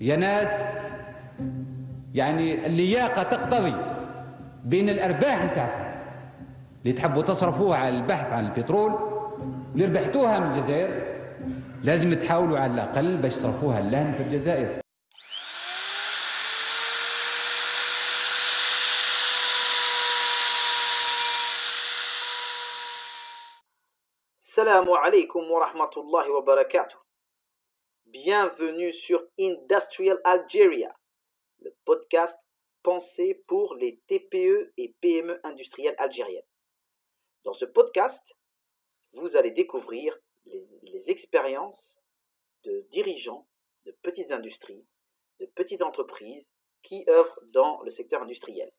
يا ناس يعني اللياقة تقتضي بين الأرباح نتاعكم اللي تحبوا تصرفوها على البحث عن البترول اللي ربحتوها من الجزائر لازم تحاولوا على الأقل باش تصرفوها لهن في الجزائر alaikum wa rahmatullahi wa barakatuh. Bienvenue sur Industrial Algeria, le podcast pensé pour les TPE et PME industrielles algériennes. Dans ce podcast, vous allez découvrir les, expériences de dirigeants de petites industries, de petites entreprises qui œuvrent dans le secteur industriel.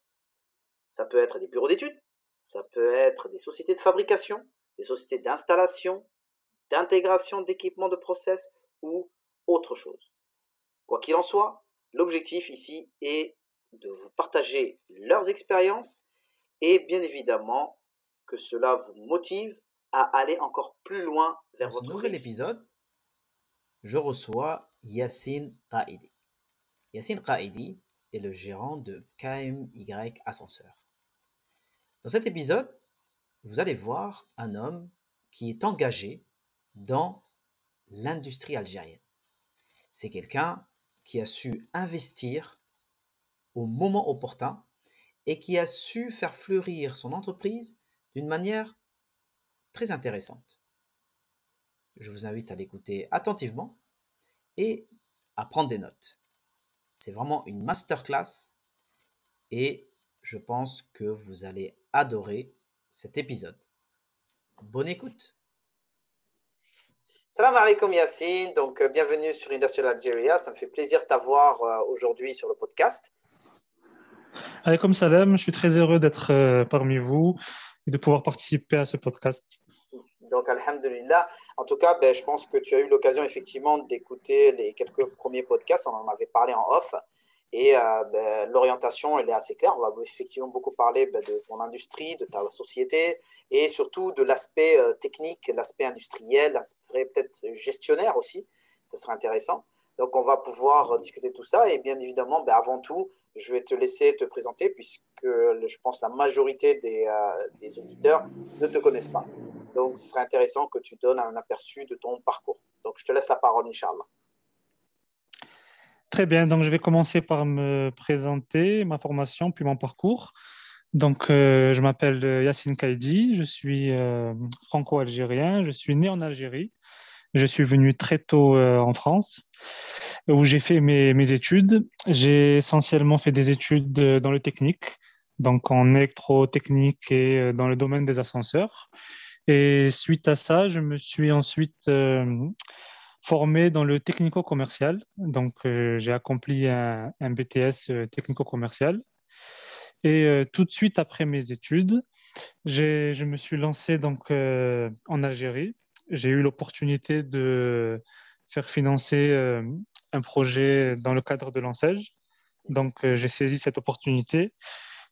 Ça peut être des bureaux d'études, ça peut être des sociétés de fabrication, des sociétés d'installation, d'intégration d'équipements de process ou autre chose. Quoi qu'il en soit, l'objectif ici est de vous partager leurs expériences et bien évidemment que cela vous motive à aller encore plus loin vers Dans ce votre nouvel réussite. épisode, je reçois Yassine Qaidi. Yassine Qaidi est le gérant de KMY Ascenseur. Dans cet épisode, vous allez voir un homme qui est engagé dans l'industrie algérienne. C'est quelqu'un qui a su investir au moment opportun et qui a su faire fleurir son entreprise d'une manière très intéressante. Je vous invite à l'écouter attentivement et à prendre des notes. C'est vraiment une masterclass et je pense que vous allez adorer cet épisode. Bonne écoute. Salam alaikum Yassine, donc euh, bienvenue sur Industrial Algeria, ça me fait plaisir de t'avoir euh, aujourd'hui sur le podcast. Alaykoum salam, je suis très heureux d'être euh, parmi vous et de pouvoir participer à ce podcast. Donc, Alhamdulillah. En tout cas, ben, je pense que tu as eu l'occasion effectivement d'écouter les quelques premiers podcasts. On en avait parlé en off. Et euh, ben, l'orientation, elle est assez claire. On va effectivement beaucoup parler ben, de ton industrie, de ta société et surtout de l'aspect euh, technique, l'aspect industriel, l'aspect peut-être gestionnaire aussi. Ce serait intéressant. Donc, on va pouvoir discuter de tout ça. Et bien évidemment, ben, avant tout, je vais te laisser te présenter puisque je pense la majorité des, euh, des auditeurs ne te connaissent pas. Donc, ce serait intéressant que tu donnes un aperçu de ton parcours. Donc, je te laisse la parole, Inch'Allah. Très bien, donc je vais commencer par me présenter, ma formation, puis mon parcours. Donc, euh, je m'appelle euh, Yassine Kaidi, je suis euh, franco-algérien, je suis né en Algérie. Je suis venu très tôt en France, où j'ai fait mes, mes études. J'ai essentiellement fait des études dans le technique, donc en électrotechnique et dans le domaine des ascenseurs. Et suite à ça, je me suis ensuite formé dans le technico-commercial. Donc, euh, j'ai accompli un, BTS euh, technico-commercial. Et euh, tout de suite après mes études, je me suis lancé donc, en Algérie. J'ai eu l'opportunité de faire financer un projet dans le cadre de l'enseigne. Donc, j'ai saisi cette opportunité.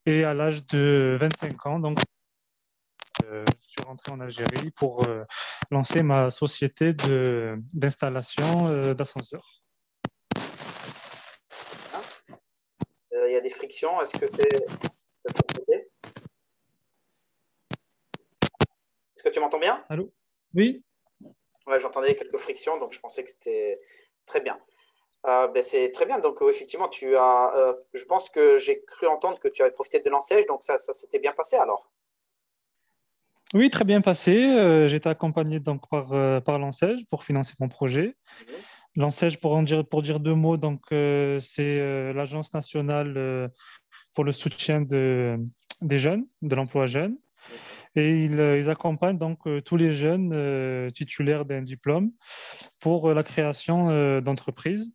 Et à l'âge de 25 ans, donc, je suis rentré en Algérie pour euh, lancer ma société d'installation euh, d'ascenseurs. Euh, Il y a des frictions. Est-ce que tu es Est-ce que tu m'entends bien? Allô? Oui, Ouais, j'entendais quelques frictions, donc je pensais que c'était très bien. Euh, ben, c'est très bien. Donc, euh, effectivement, tu as. euh, je pense que j'ai cru entendre que tu avais profité de l'enseigne, donc ça, ça s'était bien passé alors. Oui, très bien passé. Euh, j'ai été accompagné donc par, euh, par pour financer mon projet. L'Ansège, pour, en dire, pour dire deux mots, donc, euh, c'est euh, l'Agence nationale euh, pour le soutien de, des jeunes, de l'emploi jeune. Et ils, accompagnent donc tous les jeunes titulaires d'un diplôme pour la création d'entreprises.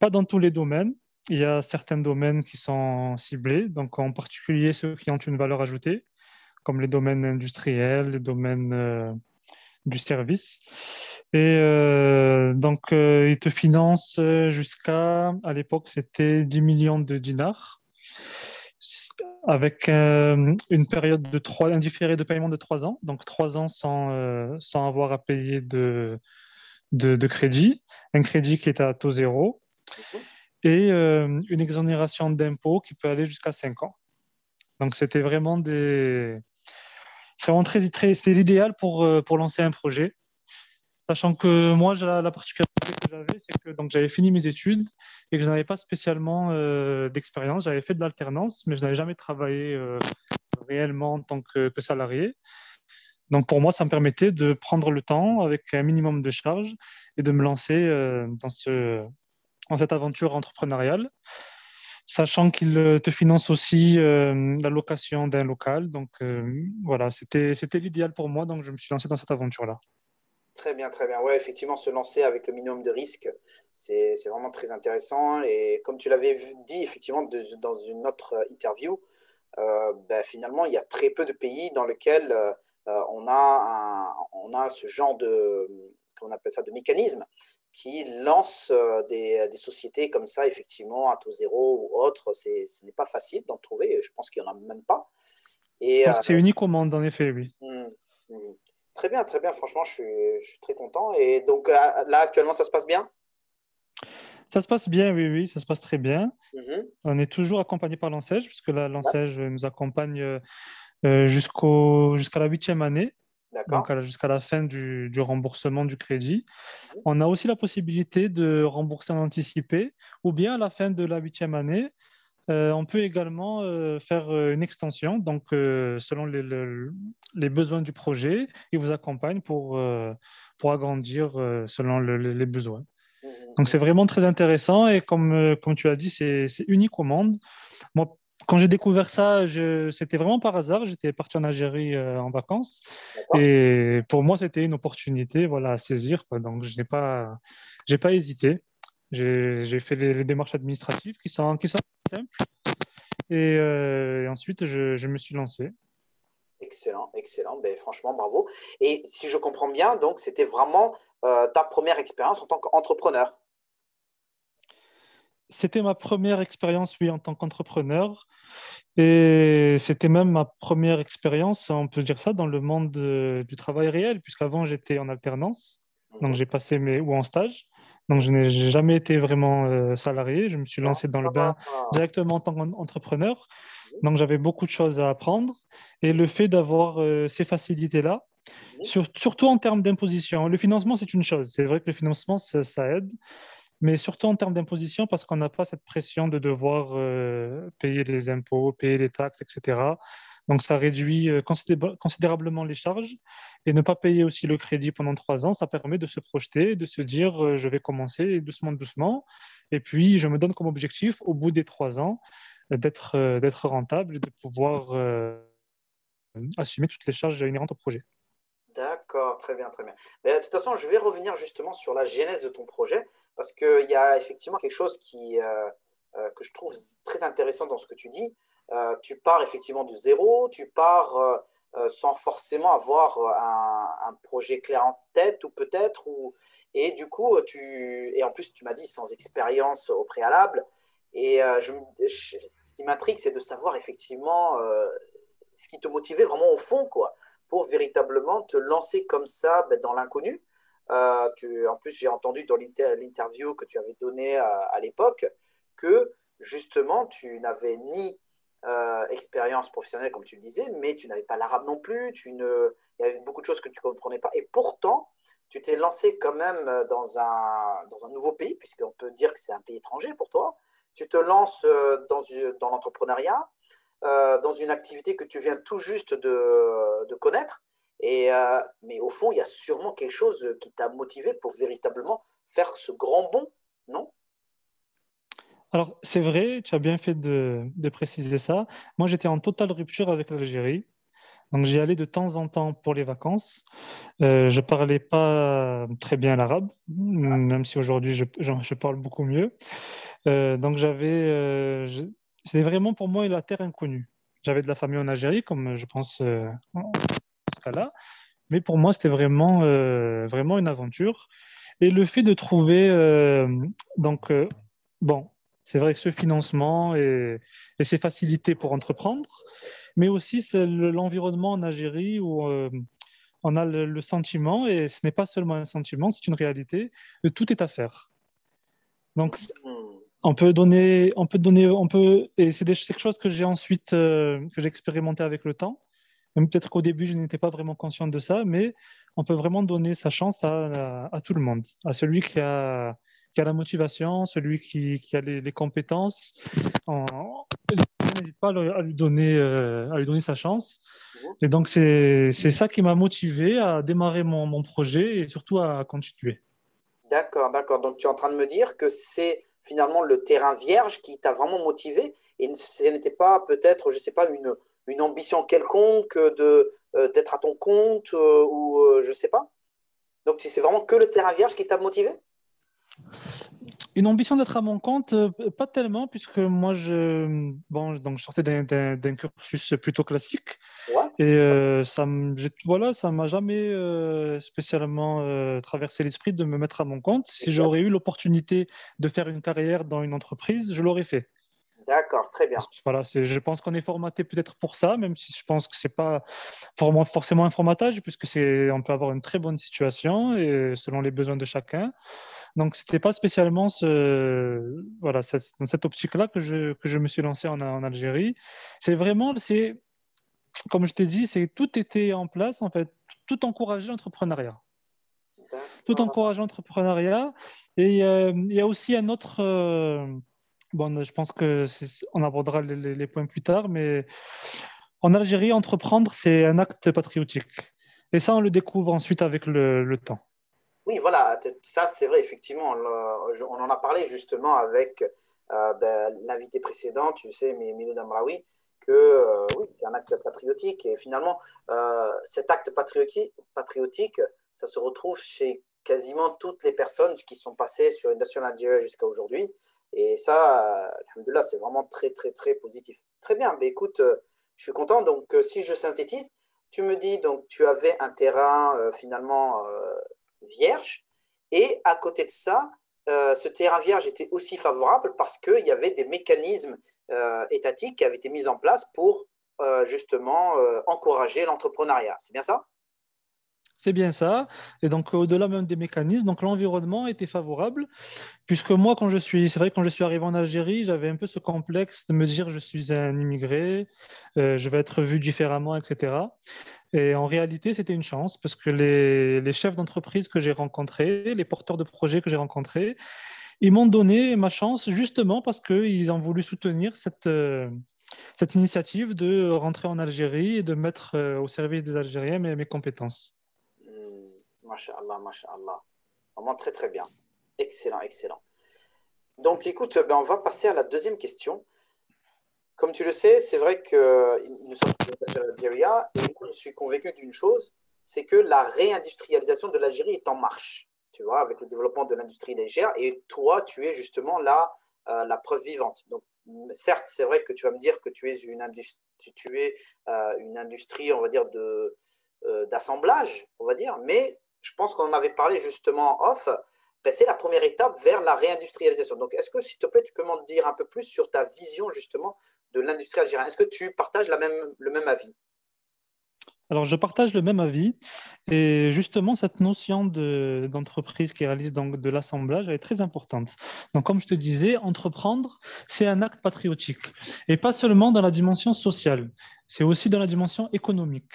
Pas dans tous les domaines. Il y a certains domaines qui sont ciblés, donc en particulier ceux qui ont une valeur ajoutée, comme les domaines industriels, les domaines euh, du service. Et euh, donc, euh, ils te financent euh, jusqu'à, à l'époque, c'était 10 millions de dinars, avec une période de trois, un différé de paiement de 3 ans, donc 3 ans sans, sans avoir à payer de, de, de crédit, un crédit qui est à taux zéro. et une exonération d'impôts qui peut aller jusqu'à 5 ans. Donc, c'était vraiment des. C'est l'idéal pour, pour lancer un projet. Sachant que moi, la, particularité que j'avais, c'est que donc, j'avais fini mes études et que je n'avais pas spécialement euh, d'expérience. J'avais fait de l'alternance, mais je n'avais jamais travaillé euh, réellement en tant que, salarié. Donc pour moi, ça me permettait de prendre le temps avec un minimum de charges et de me lancer euh, dans, ce, dans cette aventure entrepreneuriale, sachant qu'il te finance aussi la location d'un local. Donc voilà, c'était l'idéal pour moi, donc je me suis lancé dans cette aventure-là. Très bien, très bien. Ouais, effectivement, se lancer avec le minimum de risque, c'est vraiment très intéressant. Et comme tu l'avais dit, effectivement, dans une autre interview, euh, ben, finalement, il y a très peu de pays dans lesquels euh, on, a ce genre de, on appelle ça, de mécanisme qui lance euh, des, des, sociétés comme ça, effectivement, à taux zéro ou autre. Ce n'est pas facile d'en trouver. Je pense qu'il n'y en a même pas. C'est unique au monde, en effet, oui. Hum, hum. Très bien, très bien. Franchement, je suis, très content. Et donc euh, là, actuellement, ça se passe bien? Ça se passe bien, oui, oui, ça se passe très bien. Mhm. On est toujours accompagné par l'ANSEJ, puisque l'ANSEJ nous accompagne euh, euh, jusqu'à la huitième année. Donc jusqu'à la fin du, remboursement du crédit. Mhm. On a aussi la possibilité de rembourser en anticipé ou bien à la fin de la huitième année, euh, on peut également euh, faire euh, une extension, donc selon les, besoins du projet, il vous accompagne pour, pour agrandir selon les besoins. Mmh, mmh, donc c'est vraiment très intéressant et comme, comme tu as dit, c'est unique au monde. Moi, quand j'ai découvert ça, c'était vraiment par hasard. J'étais parti en Algérie en vacances et pour moi, c'était une opportunité voilà, à saisir. Donc je n'ai pas, pas hésité. J'ai fait les, démarches administratives qui sont, qui sont simples. Et, euh, ensuite, je, me suis lancé. Excellent, excellent. Ben, franchement, bravo. Et si je comprends bien, donc c'était vraiment euh, ta première expérience en tant qu'entrepreneur. C'était ma première expérience, oui, en tant qu'entrepreneur. Et c'était même ma première expérience, on peut dire ça, dans le monde du travail réel, puisqu'avant j'étais en alternance, donc j'ai passé mes ou en stage. Donc, je n'ai jamais été vraiment euh, salarié. Je me suis lancé dans le bain directement en tant qu'entrepreneur. Donc, j'avais beaucoup de choses à apprendre. Et le fait d'avoir euh, ces facilités-là, surtout en termes d'imposition, le financement, c'est une chose. C'est vrai que le financement, ça, aide. Mais surtout en termes d'imposition, parce qu'on n'a pas cette pression de devoir euh, payer les impôts, payer les taxes, etc. Donc, ça réduit euh, considérablement les charges. Et ne pas payer aussi le crédit pendant trois ans, ça permet de se projeter, de se dire, euh, je vais commencer doucement, doucement. Et puis, je me donne comme objectif, au bout des trois ans, d'être rentable et de pouvoir assumer toutes les charges inhérentes au projet. D'accord, très bien, très bien. Mais, de toute façon, je vais revenir justement sur la genèse de ton projet, parce qu'il y a effectivement quelque chose qui, que je trouve très intéressant dans ce que tu dis. Euh, tu pars effectivement de zéro, tu pars euh, euh, sans forcément avoir un, projet clair en tête ou peut-être, ou, et du coup, tu, et en plus, tu m'as dit sans expérience au préalable. Et je, ce qui m'intrigue, c'est de savoir effectivement ce qui te motivait vraiment au fond, quoi, pour véritablement te lancer comme ça ben, dans l'inconnu. en plus, j'ai entendu dans l'interview que tu avais donnée à, à l'époque que justement, tu n'avais ni euh, expérience professionnelle, comme tu le disais, mais tu n'avais pas l'arabe non plus, tu ne... il y avait beaucoup de choses que tu ne comprenais pas. Et pourtant, tu t'es lancé quand même dans un, dans un nouveau pays, puisqu'on peut dire que c'est un pays étranger pour toi. Tu te lances euh, dans, dans l'entrepreneuriat, euh, dans une activité que tu viens tout juste de, connaître. Et, mais au fond, il y a sûrement quelque chose qui t'a motivé pour véritablement faire ce grand bond, non? Alors, c'est vrai, tu as bien fait de, préciser ça. Moi, j'étais en totale rupture avec l'Algérie. Donc, j'y allais de temps en temps pour les vacances. Euh, je ne parlais pas très bien l'arabe, même si aujourd'hui, je, parle beaucoup mieux. Euh, donc, j'avais... Euh, c'était vraiment pour moi la terre inconnue. J'avais de la famille en Algérie, comme je pense en ce cas-là. Mais pour moi, c'était vraiment, vraiment une aventure. Et le fait de trouver... donc, bon, c'est vrai que ce financement et, ces facilités pour entreprendre, mais aussi l'environnement en Algérie où euh, on a le, sentiment, et ce n'est pas seulement un sentiment, c'est une réalité, que tout est à faire. Donc, on peut donner, on peut donner, on peut, et c'est quelque chose que j'ai ensuite, euh, que j'ai expérimenté avec le temps. Peut-être qu'au début, je n'étais pas vraiment conscient de ça, mais on peut vraiment donner sa chance à, tout le monde, à celui qui a, qui a la motivation, celui qui, qui a les, compétences. On n'hésite pas à lui donner, euh, à lui donner sa chance. Et donc, c'est ça qui m'a motivé à démarrer mon, mon projet et surtout à continuer. D'accord, d'accord. Donc, tu es en train de me dire que c'est finalement le terrain vierge qui t'a vraiment motivé et ce n'était pas peut-être, je ne sais pas, une, une ambition quelconque de euh, d'être à ton compte euh, ou euh, je ne sais pas. Donc c'est vraiment que le terrain vierge qui t'a motivé? Une ambition d'être à mon compte, pas tellement, puisque moi, je, bon, donc, je sortais d'un cursus plutôt classique. Et ça ne voilà, ça m'a jamais spécialement traversé l'esprit de me mettre à mon compte. Si j'aurais eu l'opportunité de faire une carrière dans une entreprise, je l'aurais fait. D'accord, très bien. Voilà, je pense qu'on est formaté peut-être pour ça, même si je pense que c'est pas forcément un formatage, puisque on peut avoir une très bonne situation et selon les besoins de chacun. Donc, c'était pas spécialement ce, voilà, dans cette optique-là que je, que je me suis lancé en, en Algérie. C'est vraiment, c'est, comme je t'ai dit, c'est tout était en place en fait, tout encourageait l'entrepreneuriat. Tout encourageait l'entrepreneuriat. Et euh, il y a aussi un autre. Euh, Bon, je pense qu'on abordera les, points plus tard, mais en Algérie, entreprendre, c'est un acte patriotique. Et ça, on le découvre ensuite avec le, temps. Oui, voilà, ça c'est vrai, effectivement. On en a parlé justement avec euh, ben, l'invité précédent, tu sais, Milo Damraoui, que euh, oui, c'est un acte patriotique. Et finalement, euh, cet acte patriotique, ça se retrouve chez quasiment toutes les personnes qui sont passées sur une nation algérienne jusqu'à aujourd'hui. Et ça, là, c'est vraiment très, très, très positif. Très bien, mais écoute, euh, je suis content. Donc, euh, si je synthétise, tu me dis, donc, tu avais un terrain euh, finalement vierge. Et à côté de ça, ce terrain vierge était aussi favorable parce qu'il y avait des mécanismes étatiques qui avaient été mis en place pour justement encourager l'entrepreneuriat. C'est bien ça? C'est bien ça. Et donc, au-delà même des mécanismes, donc l'environnement était favorable, puisque moi, quand je suis, c'est vrai, quand je suis arrivé en Algérie, j'avais un peu ce complexe de me dire, je suis un immigré, euh, je vais être vu différemment, etc. Et en réalité, c'était une chance, parce que les chefs d'entreprise que j'ai rencontrés, les porteurs de projets que j'ai rencontrés, ils m'ont donné ma chance justement parce qu'ils ont voulu soutenir cette, euh, cette initiative de rentrer en Algérie et de mettre euh, au service des Algériens mes, mes compétences. Masha'Allah, Masha'Allah. Vraiment très très bien. Excellent, excellent. Donc écoute, ben, on va passer à la deuxième question. Comme tu le sais, c'est vrai que nous sommes en Algérie et je suis convaincu d'une chose, c'est que la réindustrialisation de l'Algérie est en marche, tu vois, avec le développement de l'industrie légère. Et toi, tu es justement là euh, la preuve vivante. Donc, certes, c'est vrai que tu vas me dire que tu es une industrie, tu es euh, une industrie, on va dire euh, d'assemblage, on va dire, mais je pense qu'on en avait parlé justement off, ben, c'est la première étape vers la réindustrialisation. Donc, est-ce que, s'il te plaît, tu peux m'en dire un peu plus sur ta vision justement de l'industrie algérienne Est-ce que tu partages le même avis? Alors, je partage le même avis. Et justement, cette notion d'entreprise qui réalise donc de l'assemblage est très importante. Donc, comme je te disais, entreprendre, c'est un acte patriotique. Et pas seulement dans la dimension sociale, c'est aussi dans la dimension économique.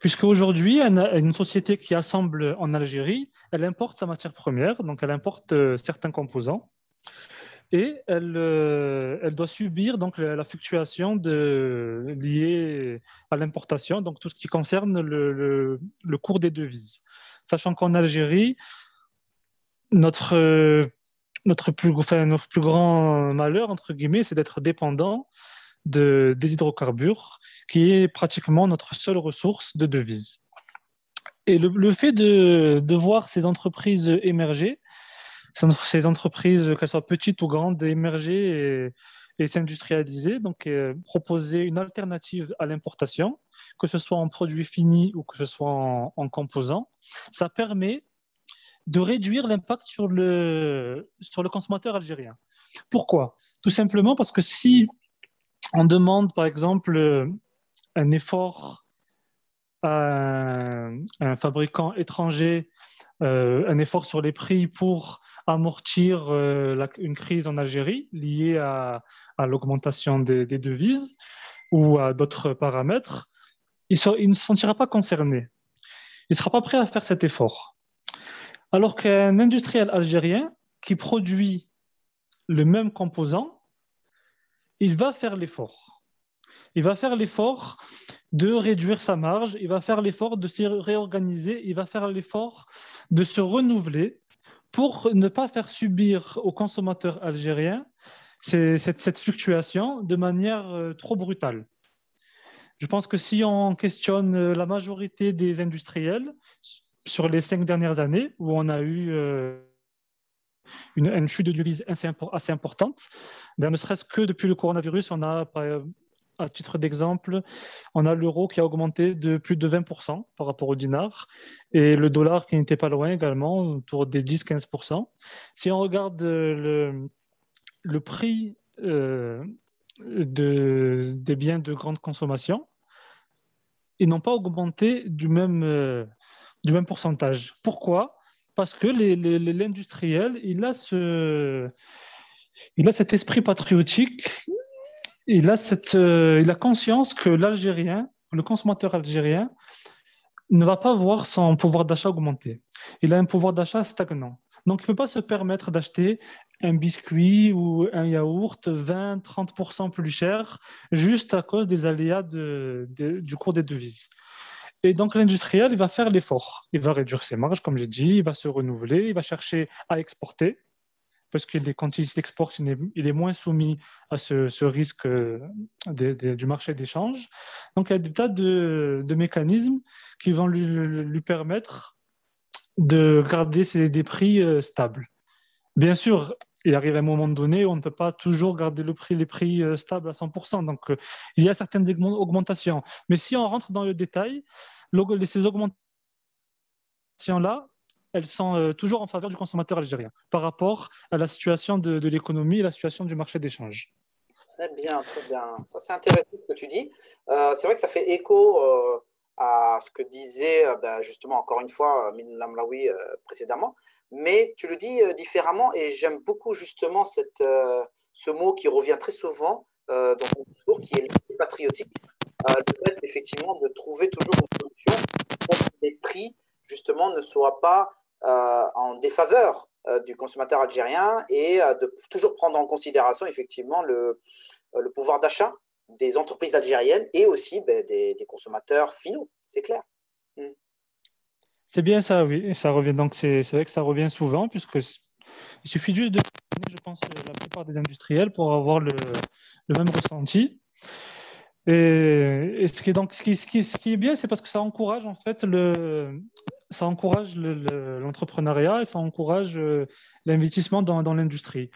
Puisque aujourd'hui, une société qui assemble en Algérie, elle importe sa matière première, donc elle importe euh, certains composants, et elle, euh, elle doit subir donc la, fluctuation liée à l'importation, donc tout ce qui concerne le, cours des devises. Sachant qu'en Algérie, notre, notre, plus, grand malheur, entre guillemets, c'est d'être dépendant de, des hydrocarbures, qui est pratiquement notre seule ressource de devises. Et le, fait de, voir ces entreprises émerger, ces entreprises, qu'elles soient petites ou grandes, émerger et, s'industrialiser, donc euh, proposer une alternative à l'importation, que ce soit en produits finis ou que ce soit en, composants, ça permet de réduire l'impact sur le, sur le consommateur algérien. Pourquoi? Tout simplement parce que si on demande par exemple un effort à un, fabricant étranger, euh, un effort sur les prix pour amortir une crise en Algérie liée à, l'augmentation des, devises ou à d'autres paramètres, il, il, ne se sentira pas concerné. Il ne sera pas prêt à faire cet effort. Alors qu'un industriel algérien qui produit le même composant, il va faire l'effort. Il va faire l'effort de réduire sa marge, il va faire l'effort de se réorganiser, il va faire l'effort de se renouveler pour ne pas faire subir aux consommateurs algériens cette, fluctuation de manière euh, trop brutale. Je pense que si on questionne euh, la majorité des industriels sur les cinq dernières années, où on a eu euh, une, chute de devise assez, assez importante, ben, ne serait-ce que depuis le coronavirus, on a, à titre d'exemple, on a l'euro qui a augmenté de plus de 20% par rapport au dinar, et le dollar qui n'était pas loin également, autour des 10-15%. Si on regarde le, prix de, des biens de grande consommation, ils n'ont pas augmenté du même, euh, du même pourcentage. Pourquoi? Parce que l'industriel, il, a ce, il a cet esprit patriotique, il a, cette, euh, il a conscience que l'Algérien, le consommateur algérien, ne va pas voir son pouvoir d'achat augmenter. Il a un pouvoir d'achat stagnant. Donc, il ne peut pas se permettre d'acheter un biscuit ou un yaourt 20-30% plus cher juste à cause des aléas du cours des devises. Et donc, l'industriel, il va faire l'effort. Il va réduire ses marges, comme j'ai dit, il va se renouveler, il va chercher à exporter, parce que quand il exporte, il est, moins soumis à ce, risque euh, du marché d'échange. Donc, il y a des tas de, mécanismes qui vont lui permettre de garder des prix euh, stables. Bien sûr, il arrive un moment donné où on ne peut pas toujours garder les prix euh, stables à 100%. Donc, il y a certaines augmentations. Mais si on rentre dans le détail, ces augmentations-là, elles sont toujours en faveur du consommateur algérien par rapport à la situation de, l'économie et la situation du marché d'échange. Très bien, très bien. Ça, c'est intéressant ce que tu dis. c'est vrai que ça fait écho à ce que disait euh, bah, justement encore une fois euh, Min Lamlaoui euh, précédemment, mais tu le dis différemment et j'aime beaucoup justement cette, ce mot qui revient très souvent dans ton discours, qui est l'esprit patriotique, le fait effectivement de trouver toujours une solution pour que les prix justement ne soient pas en défaveur du consommateur algérien et de toujours prendre en considération effectivement le, pouvoir d'achat des entreprises algériennes et aussi ben, des, consommateurs finaux, c'est clair. Mm. C'est bien ça, oui. Revient donc c'est vrai que ça revient souvent puisque il suffit juste de je pense la plupart des industriels pour avoir le, même ressenti. Et, ce qui donc ce qui, ce qui est bien, c'est parce que ça encourage en fait le, ça encourage l'entrepreneuriat et ça encourage euh, l'investissement dans, l'industrie.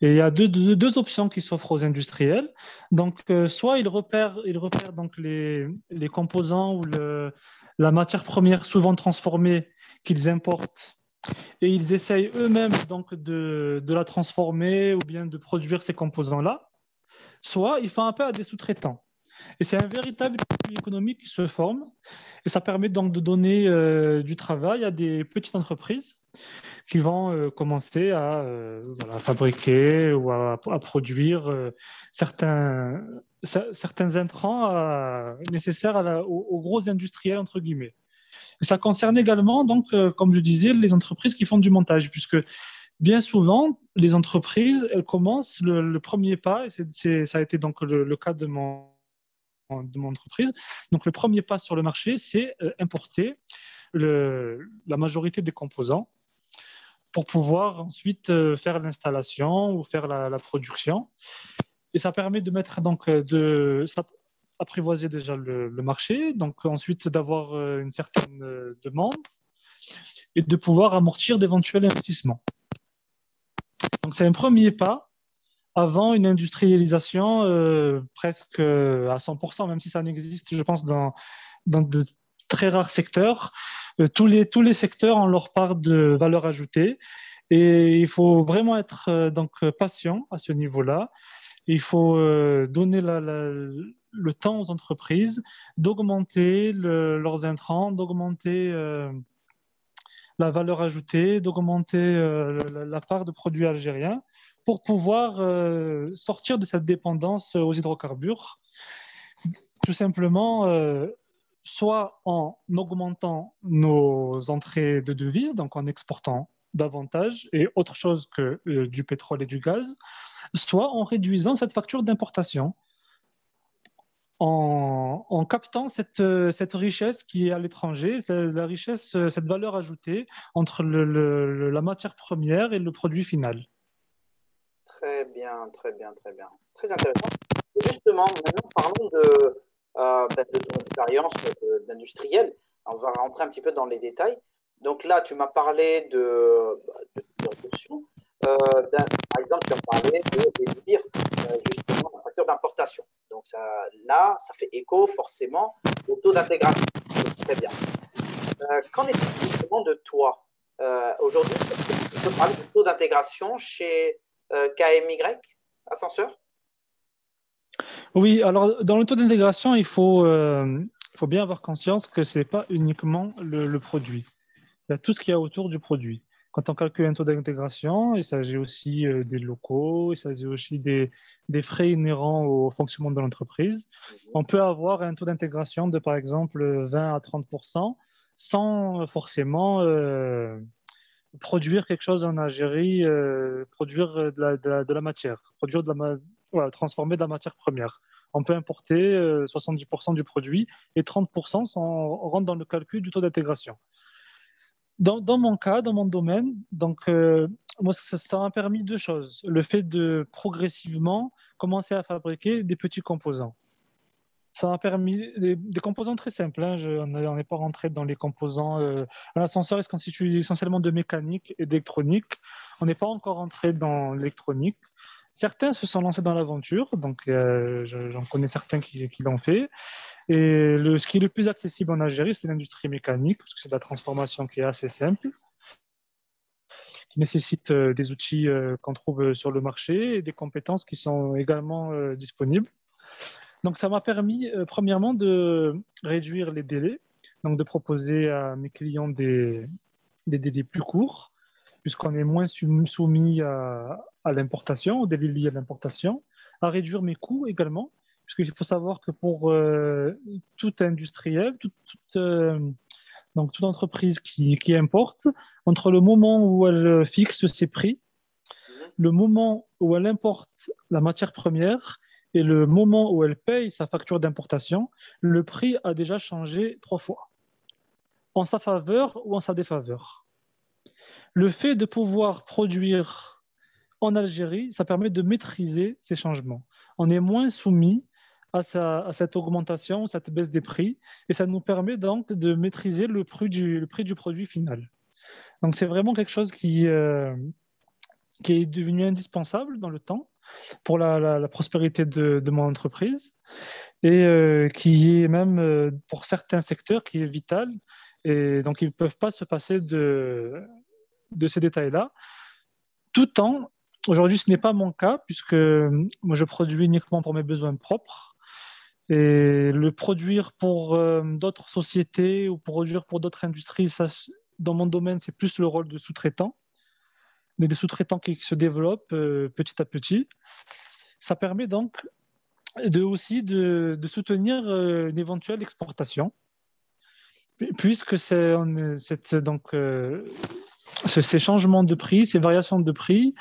Et il y a deux, options qui s'offrent aux industriels. Donc, euh, soit ils repèrent, ils repèrent donc les, composants ou la matière première souvent transformée qu'ils importent et ils essayent eux-mêmes de, de, la transformer ou bien de produire ces composants-là. Soit ils font appel à des sous-traitants. Et c'est un véritable économique qui se forme. Et ça permet donc de donner euh, du travail à des petites entreprises qui vont euh, commencer à euh, fabriquer ou à, produire certains, certains intrants nécessaires aux, gros industriels, entre guillemets. Et ça concerne également, donc, comme je disais, les entreprises qui font du montage, puisque bien souvent, les entreprises, elles commencent le, premier pas, et ça a été donc le cas de mon de mon entreprise. Donc, le premier pas sur le marché, c'est euh, importer la majorité des composants pour pouvoir ensuite euh, faire l'installation ou faire la, production. Et ça permet de mettre donc euh, de apprivoiser déjà le, marché, donc ensuite d'avoir une certaine demande et de pouvoir amortir d'éventuels investissements. Donc c'est un premier pas avant une industrialisation euh, presque euh, à 100%, même si ça n'existe, je pense, dans, de très rares secteurs. Euh, tous, les, tous les secteurs ont leur part de valeur ajoutée et il faut vraiment être donc patient à ce niveau-là. Il faut donner le temps aux entreprises d'augmenter leurs intrants, d'augmenter la valeur ajoutée, d'augmenter la part de produits algériens pour pouvoir euh, sortir de cette dépendance aux hydrocarbures. Tout simplement, euh, soit en augmentant nos entrées de devises, donc en exportant davantage et autre chose que euh, du pétrole et du gaz, soit en réduisant cette facture d'importation, en, captant cette, euh, richesse qui est à l'étranger, la, richesse, euh, cette valeur ajoutée entre la matière première et le produit final. Très bien, très bien, très bien. Très intéressant. Justement, maintenant, parlons de, euh, ben, de ton expérience de- d'industriel. On va rentrer un petit peu dans les détails. Donc là, tu m'as parlé de, de. Euh, d'un- par exemple, tu as parlé de réduire euh, justement la facture d'importation. Donc ça, là, ça fait écho forcément au taux d'intégration. Très bien. Euh, Qu'en est-il justement de toi Euh, Aujourd'hui, tu peux parler du taux d'intégration chez euh, KMY Ascenseur? Oui, alors dans le taux d'intégration, il faut, euh, faut bien avoir conscience que ce n'est pas uniquement le, le produit. Il y a tout ce qu'il y a autour du produit. Quand on calcule un taux d'intégration, il s'agit aussi euh, des locaux, il s'agit aussi des, des frais inhérents au fonctionnement de l'entreprise. On peut avoir un taux d'intégration de, par exemple, 20 à 30% sans forcément euh, produire quelque chose en Algérie, euh, produire de la, de, la, matière, produire de la, transformer de la matière première. On peut importer euh, 70% du produit et 30% sans rentre dans le calcul du taux d'intégration. Dans, mon cas, dans mon domaine, donc euh, moi ça m'a permis deux choses. Le fait de progressivement commencer à fabriquer des petits composants. Ça m'a permis des, composants très simples. hein. On n'est pas rentré dans les composants. euh, un ascenseur il se constitue essentiellement de mécanique et d'électronique. On n'est pas encore rentré dans l'électronique. Certains se sont lancés dans l'aventure, donc euh, je- j'en connais certains qui, l'ont fait. Et ce qui est le plus accessible en Algérie, c'est l'industrie mécanique, parce que c'est de la transformation qui est assez simple, qui nécessite euh, des outils euh, qu'on trouve sur le marché et des compétences qui sont également disponibles. Donc ça m'a permis, euh, premièrement, de réduire les délais, donc de proposer à mes clients des, délais plus courts, puisqu'on est moins sou- soumis à, l'importation, aux délais liés à l'importation, à réduire mes coûts également, puisqu'il faut savoir que pour euh, tout industriel, toute, euh, donc toute entreprise qui importe, entre le moment où elle fixe ses prix, le moment où elle importe la matière première et le moment où elle paye sa facture d'importation, le prix a déjà changé trois fois, en sa faveur ou en sa défaveur. Le fait de pouvoir produire en Algérie, ça permet de maîtriser ces changements. On est moins soumis à, cette augmentation, cette baisse des prix, et ça nous permet donc de maîtriser le prix du, produit final. Donc c'est vraiment quelque chose qui, euh, qui est devenu indispensable dans le temps pour la, prospérité de, mon entreprise et euh, qui est même euh, pour certains secteurs qui est vital. Et donc ils ne peuvent pas se passer de, de ces détails-là, tout en Aujourd'hui, ce n'est pas mon cas, puisque euh, moi, je produis uniquement pour mes besoins propres. Et le produire pour d'autres sociétés ou produire pour d'autres industries, dans mon domaine, c'est plus le rôle de sous-traitant. Des sous-traitants qui, se développent euh, petit à petit. Ça permet donc de, aussi de, soutenir euh, une éventuelle exportation, pu- puisque euh, ce- ces changements de prix, ces variations de prix,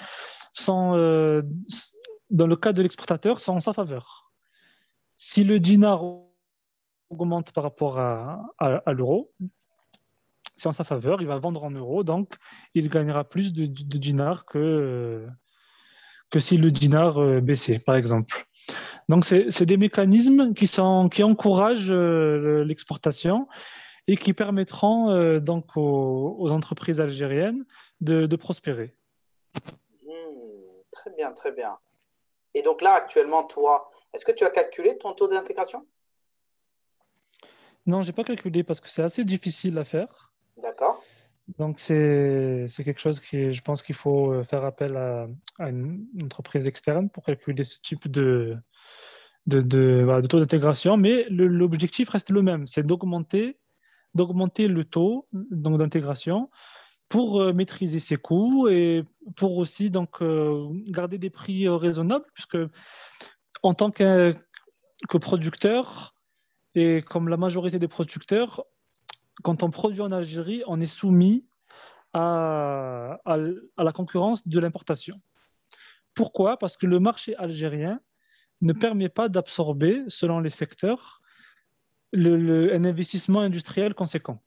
sont, dans le cas de l'exportateur, sont en sa faveur. Si le dinar augmente par rapport à l'euro, c'est en sa faveur, il va vendre en euros, donc il gagnera plus de, de dinars que, que si le dinar euh, baissait, par exemple. Donc, c'est des mécanismes qui, sont, qui encouragent euh, le- l'exportation et qui permettront euh, donc aux, aux entreprises algériennes de, de prospérer. Hmm, Très bien, très bien. Et donc là, actuellement, toi, est-ce que tu as calculé ton taux d'intégration? Non, je n'ai pas calculé parce que c'est assez difficile à faire. D'accord. Donc, c'est quelque chose qui, je pense qu'il faut euh, faire appel à, une entreprise externe pour calculer ce type de, de, de, de taux d'intégration. Mais l'objectif reste le même, c'est d'augmenter d'augmenter le taux d'intégration pour euh, maîtriser ses coûts et pour aussi donc, euh, garder des prix raisonnables, puisque en tant que, que producteur, et comme la majorité des producteurs, quand on produit en Algérie, on est soumis à, la concurrence de l'importation. Pourquoi? Parce que le marché algérien ne permet pas d'absorber, selon les secteurs, le, un investissement industriel conséquent.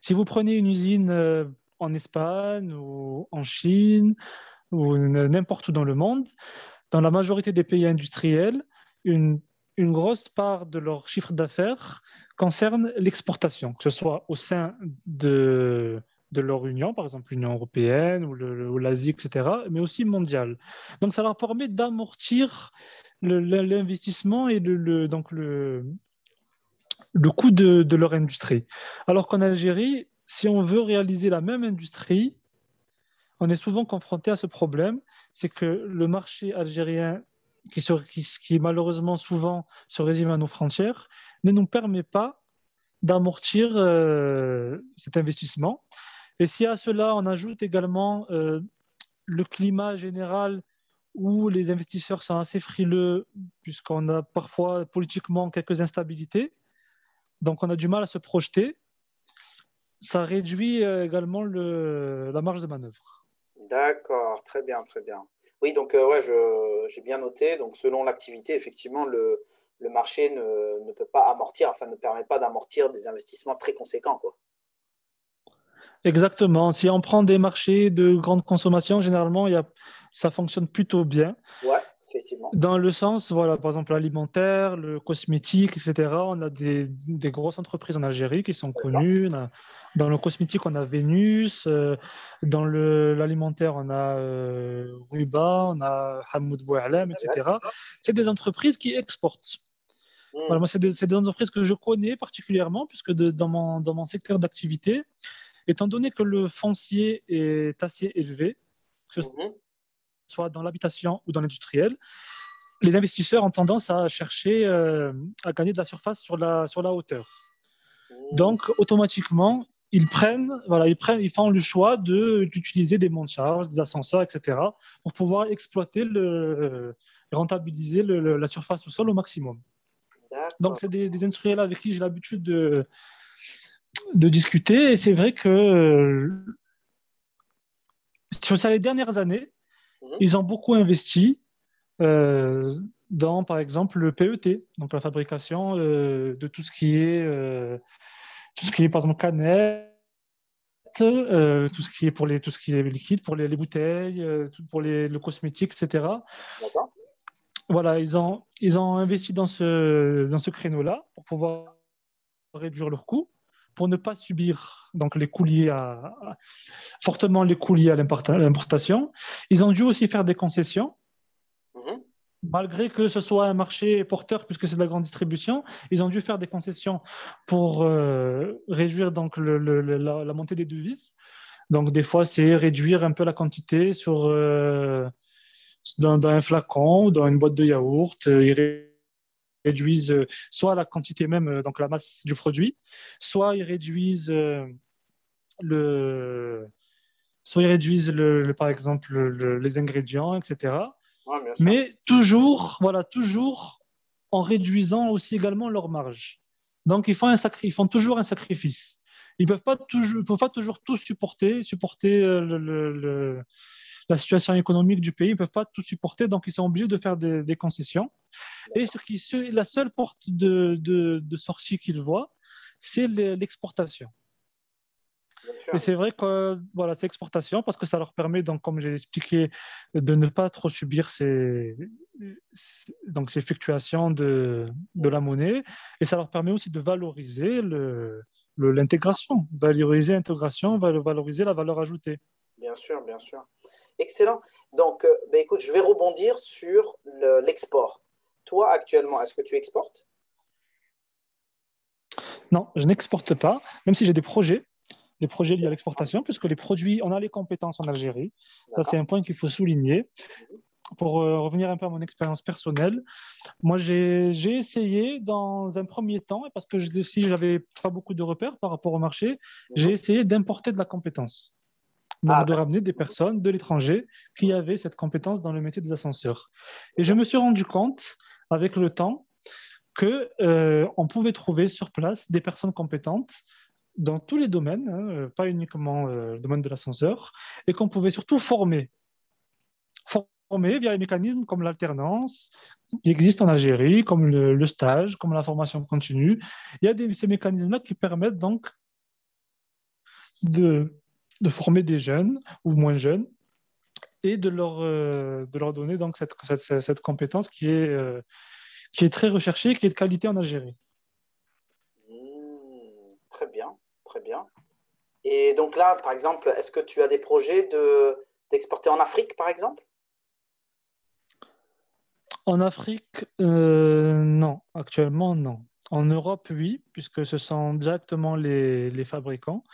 Si vous prenez une usine euh, en Espagne ou en Chine ou n'importe où dans le monde, dans la majorité des pays industriels, une grosse part de leur chiffre d'affaires concerne l'exportation, que ce soit au sein de, leur union, par exemple l'Union européenne ou, l'Asie, etc., mais aussi mondiale. Donc ça leur permet d'amortir l'investissement et le, donc le, coût de, leur industrie. Alors qu'en Algérie, si on veut réaliser la même industrie, on est souvent confronté à ce problème, c'est que le marché algérien, qui, se, qui, qui, malheureusement souvent se résume à nos frontières, ne nous permet pas d'amortir euh, cet investissement. Et si à cela on ajoute également euh, le climat général où les investisseurs sont assez frileux, puisqu'on a parfois politiquement quelques instabilités, donc on a du mal à se projeter, ça réduit euh, également le, la marge de manœuvre. D'accord, très bien, très bien. Oui, donc euh, ouais, j'ai bien noté. Donc selon l'activité, effectivement, le, le marché ne, ne, peut pas amortir, enfin ne permet pas d'amortir des investissements très conséquents. Quoi. Exactement. Si on prend des marchés de grande consommation, généralement, il y a, ça fonctionne plutôt bien. Ouais, effectivement. Dans le sens, voilà, par exemple, l'alimentaire, le cosmétique, etc. On a des, des, grosses entreprises en Algérie qui sont connues. Dans le cosmétique, on a Vénus. Euh, dans l'alimentaire, on a euh, Ruba, on a Hamoud Boualem, etc. C'est des entreprises qui exportent. Mmh. Voilà, moi, c'est des, des, entreprises que je connais particulièrement, puisque de, dans, mon, dans mon secteur d'activité, Étant donné que le foncier est assez élevé, que ce mmh. Soit dans l'habitation ou dans l'industriel, les investisseurs ont tendance à chercher euh, à gagner de la surface sur la, sur la hauteur. Mmh. Donc, automatiquement, ils prennent, voilà, ils prennent, ils font le choix de, d'utiliser des monts de charge, des ascenseurs, etc., pour pouvoir exploiter le, rentabiliser le, la surface au sol au maximum. Donc, c'est des, des, industriels avec qui j'ai l'habitude de, de discuter. Et c'est vrai que euh, sur les dernières années, mmh. ils ont beaucoup investi euh, dans, par exemple, le PET, donc la fabrication euh, de tout ce qui est, euh, tout ce qui est, par exemple, canette, euh, tout ce qui est pour les, tout ce qui est liquide, pour les, les bouteilles, pour les, le cosmétique, etc. Voilà, ils ont, ils ont investi dans ce, dans ce créneau-là pour pouvoir réduire leurs coûts pour ne pas subir donc les coûts liés à, fortement les coûts liés à l'importation. Ils ont dû aussi faire des concessions, mmh. malgré que ce soit un marché porteur puisque c'est de la grande distribution. Ils ont dû faire des concessions pour euh, réduire donc le, le, la, la, montée des devises. Donc des fois c'est réduire un peu la quantité sur euh, dans, dans, un flacon ou dans une boîte de yaourt. Ils réduisent euh, soit la quantité même, euh, donc la masse du produit, soit ils réduisent euh, le, soit ils réduisent le, le par exemple le, les ingrédients, etc. Ouais, Mais toujours, voilà, toujours en réduisant aussi également leur marge. Donc ils font, un sacri ils font toujours un sacrifice. Ils ne peuvent pas toujours, peuvent pas toujours tout supporter, supporter le la situation économique du pays, ils ne peuvent pas tout supporter, donc ils sont obligés de faire des, des concessions. Et ce qui, la seule porte de, de, de sortie qu'ils voient, c'est l'exportation. Et c'est vrai que voilà, c'est l'exportation parce que ça leur permet, donc, comme j'ai expliqué, de ne pas trop subir ces, donc, ces fluctuations de, de la monnaie. Et ça leur permet aussi de valoriser l'intégration, valoriser l'intégration, valoriser la valeur ajoutée. Bien sûr, bien sûr. Excellent. Donc, euh, ben écoute, je vais rebondir sur l'export. Le, Toi, actuellement, est-ce que tu exportes? Non, je n'exporte pas, même si j'ai des projets, des projets liés à l'exportation, puisque les produits, on a les compétences en Algérie. Ça, c'est un point qu'il faut souligner. Pour euh, revenir un peu à mon expérience personnelle, moi, j'ai essayé dans un premier temps, parce que je, si j'avais pas beaucoup de repères par rapport au marché, j'ai essayé d'importer de la compétence. Donc Ah, de ramener des personnes de l'étranger qui avaient cette compétence dans le métier des ascenseurs. Et je me suis rendu compte avec le temps que euh, on pouvait trouver sur place des personnes compétentes dans tous les domaines, hein, pas uniquement euh, le domaine de l'ascenseur, et qu'on pouvait surtout former. Former via les mécanismes comme l'alternance, qui existent en Algérie, comme le, le stage, comme la formation continue. Il y a des, ces mécanismes-là qui permettent donc de, de former des jeunes ou moins jeunes et de leur, euh, de leur donner donc cette, cette, cette compétence qui est, euh, qui est très recherchée, qui est de qualité en Algérie. Hmm, très bien, très bien. Et donc là, par exemple, est-ce que tu as des projets de, d'exporter en Afrique, par exemple? En Afrique, euh, non. Actuellement, non. En Europe, oui, puisque ce sont directement les, les fabricants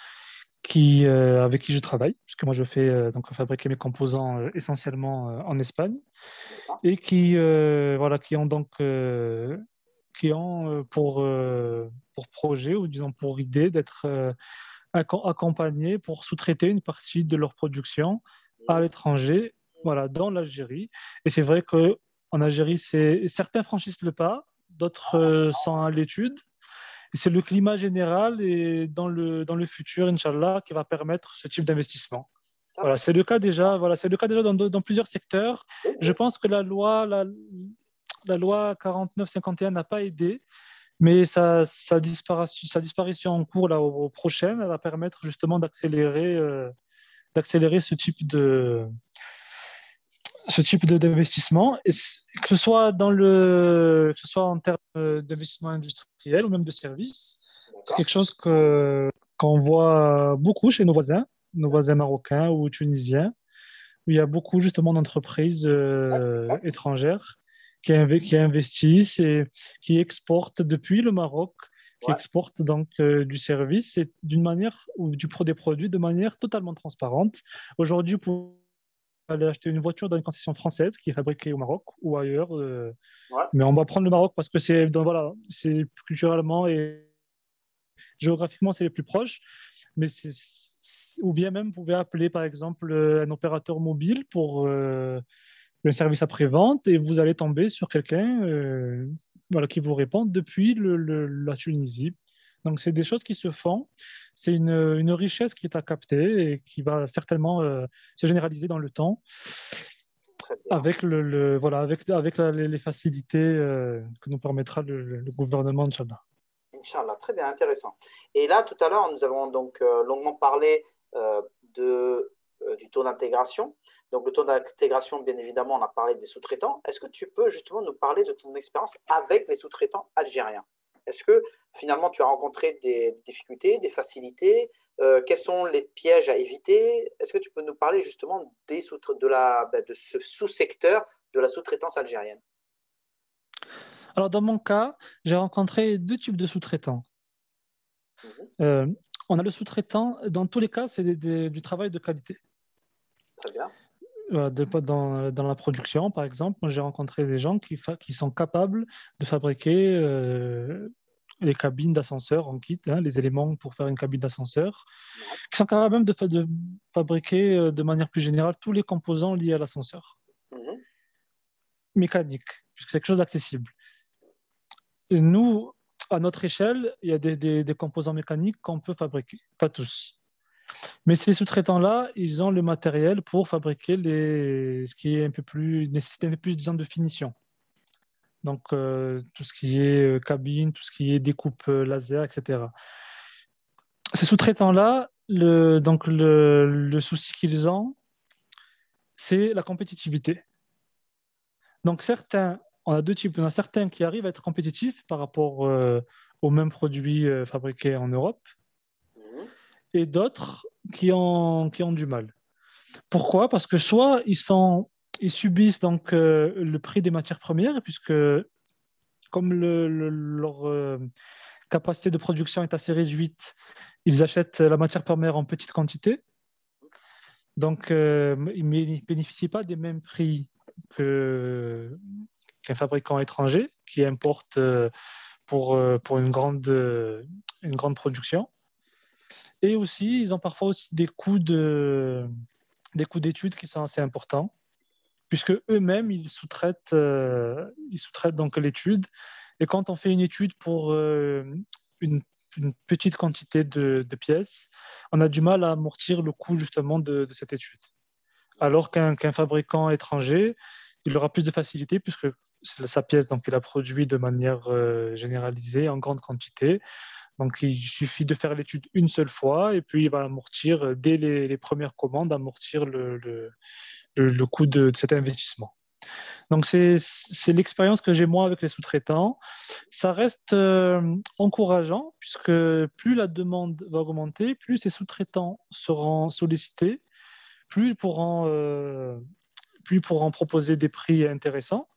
qui, euh, avec qui je travaille, puisque moi je fais euh, donc fabriquer mes composants euh, essentiellement en Espagne, et qui, voilà, qui ont donc qui ont pour, pour projet, ou disons pour idée, d'être acco- accompagnés pour sous-traiter une partie de leur production à l'étranger, voilà, dans l'Algérie. Et c'est vrai qu'en Algérie, c'est, certains franchissent le pas, d'autres euh, sont à l'étude. C'est le climat général et dans le, dans le futur, Inch'Allah, qui va permettre ce type d'investissement. Voilà, c'est- c'est le cas déjà, voilà, c'est le cas déjà dans, dans plusieurs secteurs. Je pense que la loi, la, la loi 49-51 n'a pas aidé, mais sa, sa, disparition, sa disparition en cours là, au, au prochaine, elle va permettre justement d'accélérer, euh, d'accélérer ce type de ce type d'investissement, que ce soit dans le, que ce soit en termes d'investissement industriel ou même de services, c'est quelque chose que qu'on voit beaucoup chez nos voisins, nos voisins marocains ou tunisiens, où il y a beaucoup justement d'entreprises euh, étrangères qui, inv- qui investissent et qui exportent depuis le Maroc, qui Ouais. exportent donc euh, du service et d'une manière ou du pro des produits de manière totalement transparente. Aujourd'hui, pour aller acheter une voiture dans une concession française qui est fabriquée au Maroc ou ailleurs, euh, Ouais. mais on va prendre le Maroc parce que c'est voilà, c'est culturellement et géographiquement c'est les plus proches, mais c'est c'est- ou bien même vous pouvez appeler par exemple euh, un opérateur mobile pour euh, le service après-vente et vous allez tomber sur quelqu'un euh, voilà, qui vous répond depuis le- le- la Tunisie. Donc, c'est des choses qui se font. C'est une, une richesse qui est à capter et qui va certainement euh, se généraliser dans le temps avec, le, le- voilà, avec, avec la- les, facilités euh, que nous permettra le, le gouvernement, Inch'Allah. Inch'Allah, très bien, intéressant. Et là, tout à l'heure, nous avons donc euh, longuement parlé de, du taux d'intégration. Donc, le taux d'intégration, bien évidemment, on a parlé des sous-traitants. Est-ce que tu peux justement nous parler de ton expérience avec les sous-traitants algériens? Est-ce que finalement, tu as rencontré des, des difficultés, des facilités Euh, Quels sont les pièges à éviter? Est-ce que tu peux nous parler justement des sous de, la, de ce sous-secteur de la sous-traitance algérienne? Alors, dans mon cas, j'ai rencontré deux types de sous-traitants. Mhm. Euh, on a le sous-traitant, dans tous les cas, c'est du travail de qualité. Très bien. Euh, de- dans, dans la production, par exemple, moi, j'ai rencontré des gens qui, sont capables de fabriquer euh, les cabines d'ascenseur en kit, hein, les éléments pour faire une cabine d'ascenseur, qui sont capables même de, fa- de fabriquer euh, de manière plus générale tous les composants liés à l'ascenseur Mhm. mécanique, puisque c'est quelque chose d'accessible. Nous, à notre échelle, il y a des, des- des composants mécaniques qu'on peut fabriquer, pas tous. Mais ces sous-traitants-là, ils ont le matériel pour fabriquer ce qui est un peu plus, nécessite un peu plus de finition. Donc, euh, tout ce qui est euh, cabine, tout ce qui est découpe euh, laser, etc. Ces sous-traitants-là, le, donc le, souci qu'ils ont, c'est la compétitivité. Donc, certains, on a deux types. On a certains qui arrivent à être compétitifs par rapport aux mêmes produits fabriqués en Europe. Et d'autres qui ont, qui ont du mal. Pourquoi? Parce que soit ils, subissent donc euh, le prix des matières premières, puisque comme le- le- leur euh, capacité de production est assez réduite, ils achètent la matière première en petite quantité. Donc, euh, ils ne bénéficient pas des mêmes prix qu'un fabricant étranger qui importe pour, pour une, grande, une grande production. Et aussi, ils ont parfois aussi des coûts de, des coûts d'études qui sont assez importants, puisque eux-mêmes, ils sous-traitent, euh, ils sous-traitent donc l'étude. Et quand on fait une étude pour euh, une, petite quantité de, pièces, on a du mal à amortir le coût justement de, cette étude. Alors qu'un qu fabricant étranger, il aura plus de facilité puisque sa pièce, donc il a produit de manière euh, généralisée en grande quantité. Donc, il suffit de faire l'étude une seule fois et puis il va amortir, euh, dès les, premières commandes, amortir le, le, le, coût de, cet investissement. Donc, c'est l'expérience que j'ai moi avec les sous-traitants. Ça reste euh, encourageant puisque plus la demande va augmenter, plus ces sous-traitants seront sollicités, plus pourront, plus ils pourront proposer des prix intéressants.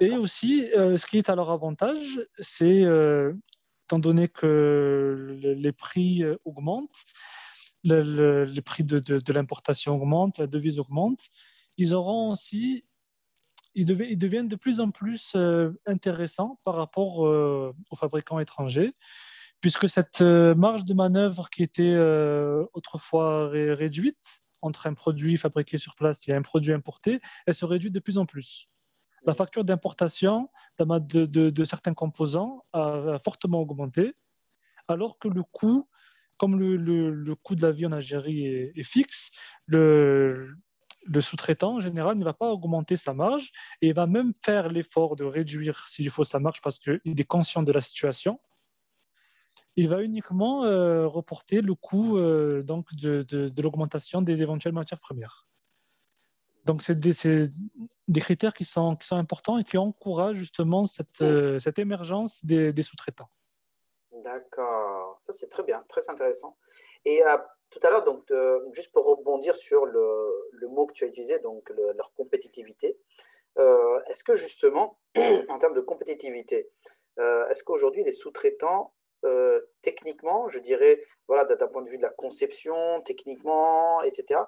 Et aussi, euh, ce qui est à leur avantage, c'est euh, étant donné que les prix euh, augmentent, le, le, les prix de, de, l'importation augmentent, la devise augmente, ils auront aussi, ils, dev, ils deviennent de plus en plus intéressants par rapport aux fabricants étrangers, puisque cette marge de manœuvre qui était autrefois ré, réduite entre un produit fabriqué sur place et un produit importé, elle se réduit de plus en plus la facture d'importation de, certains composants a, fortement augmenté, alors que le coût, comme le, coût de la vie en Algérie est, fixe, le, sous-traitant en général ne va pas augmenter sa marge et va même faire l'effort de réduire s'il faut sa marge parce qu'il est conscient de la situation. Il va uniquement euh, reporter le coût euh, donc de l'augmentation des éventuelles matières premières. Donc, c'est des, des, critères qui sont, qui sont importants et qui encouragent justement cette, euh, cette émergence des, des sous-traitants. D'accord, ça c'est très bien, très intéressant. Et euh, tout à l'heure, donc, juste pour rebondir sur le, le, mot que tu as utilisé, donc le, leur compétitivité, euh, est-ce que justement, en termes de compétitivité, euh, est-ce qu'aujourd'hui les sous-traitants, techniquement, je dirais, voilà, d'un point de vue de la conception, techniquement, etc.,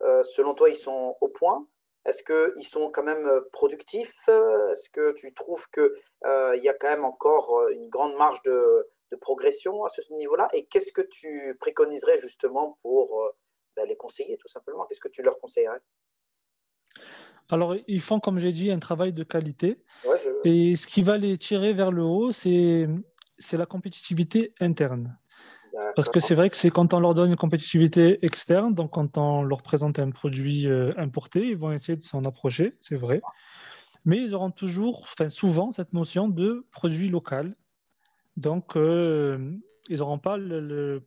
selon toi, ils sont au point? Est-ce qu'ils sont quand même productifs? Est-ce que tu trouves qu'il euh, y a quand même encore une grande marge de, de progression à ce niveau-là? Et qu'est-ce que tu préconiserais justement pour euh, ben, les conseiller, tout simplement? Qu'est-ce que tu leur conseillerais? Alors, ils font, comme j'ai dit, un travail de qualité. Ouais, je... Et ce qui va les tirer vers le haut, c'est la compétitivité interne. Parce que c'est vrai que c'est quand on leur donne une compétitivité externe, donc quand on leur présente un produit euh, importé, ils vont essayer de s'en approcher, c'est vrai. Mais ils auront toujours, enfin souvent, cette notion de produit local. Donc, euh, ils n'auront pas le, le,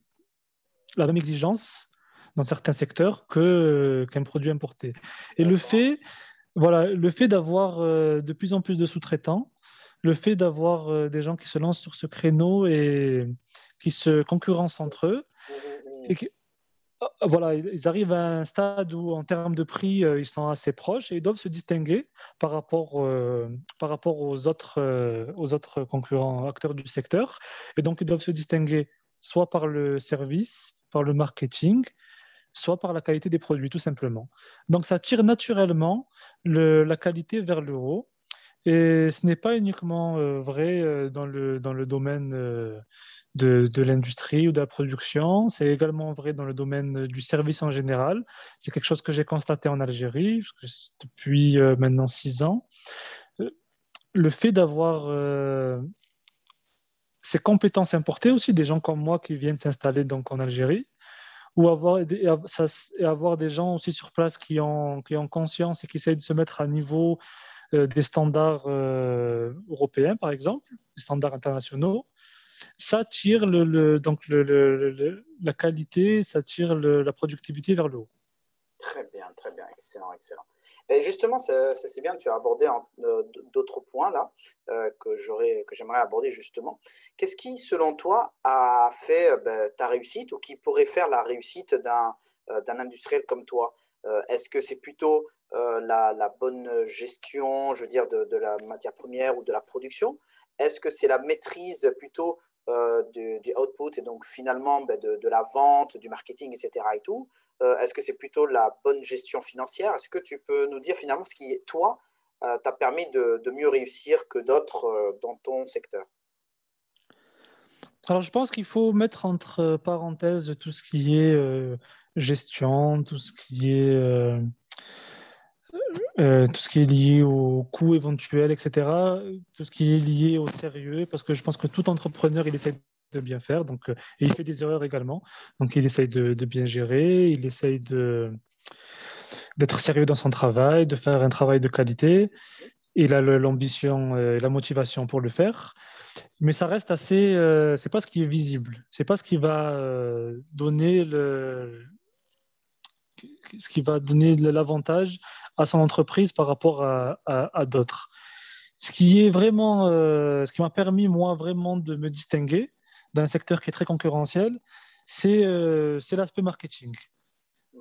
la même exigence dans certains secteurs qu'un qu produit importé. Et le fait, voilà, le fait d'avoir euh, de plus en plus de sous-traitants, le fait d'avoir euh, des gens qui se lancent sur ce créneau et qui se concurrencent entre eux. Et qui, voilà, ils arrivent à un stade où, en termes de prix, euh, ils sont assez proches et ils doivent se distinguer par rapport, euh, par rapport aux, autres, euh, aux autres concurrents acteurs du secteur. Et donc, ils doivent se distinguer soit par le service, par le marketing, soit par la qualité des produits, tout simplement. Donc, ça tire naturellement le, la qualité vers le haut. Et ce n'est pas uniquement euh, vrai euh, dans, le, dans le domaine euh, de, de l'industrie ou de la production, c'est également vrai dans le domaine du service en général. C'est quelque chose que j'ai constaté en Algérie depuis maintenant six ans. Le fait d'avoir ces compétences importées aussi, des gens comme moi qui viennent s'installer donc en Algérie, ou avoir, et avoir des gens aussi sur place qui ont, qui ont conscience et qui essayent de se mettre à niveau des standards euh, européens, par exemple, des standards internationaux, ça tire donc la qualité, ça tire la productivité vers le haut. Très bien, très bien, excellent, excellent. Justement, c'est bien, tu as abordé euh, d'autres points là euh, que j'aimerais aborder justement. Qu'est-ce qui, selon toi, a fait ben, ta réussite ou qui pourrait faire la réussite d'un euh, industriel comme toi? Euh, Est-ce que c'est plutôt euh, la, la, bonne gestion, je veux dire, de, la matière première ou de la production Est-ce que c'est la maîtrise plutôt euh, du, output et donc finalement ben, de, la vente, du marketing, etc. Et tout euh, Est-ce que c'est plutôt la bonne gestion financière? Est-ce que tu peux nous dire finalement ce qui, toi, euh, t'a permis de, mieux réussir que d'autres euh, dans ton secteur? Alors, je pense qu'il faut mettre entre parenthèses tout ce qui est euh, gestion, tout ce qui est, euh, euh, tout ce qui est lié au coût éventuel, etc. Tout ce qui est lié au sérieux, parce que je pense que tout entrepreneur, il essaie de bien faire, donc, et il fait des erreurs également. Donc, il essaye de, bien gérer, il essaye de d'être sérieux dans son travail, de faire un travail de qualité. Il a l'ambition et la motivation pour le faire mais ça reste assez. Euh, c'est pas ce qui est visible. C'est pas ce qui va euh, donner le, ce qui va donner l'avantage à son entreprise par rapport à, d'autres. Ce qui est vraiment, euh, ce qui m'a permis moi vraiment de me distinguer d'un secteur qui est très concurrentiel, c'est c'est l'aspect marketing.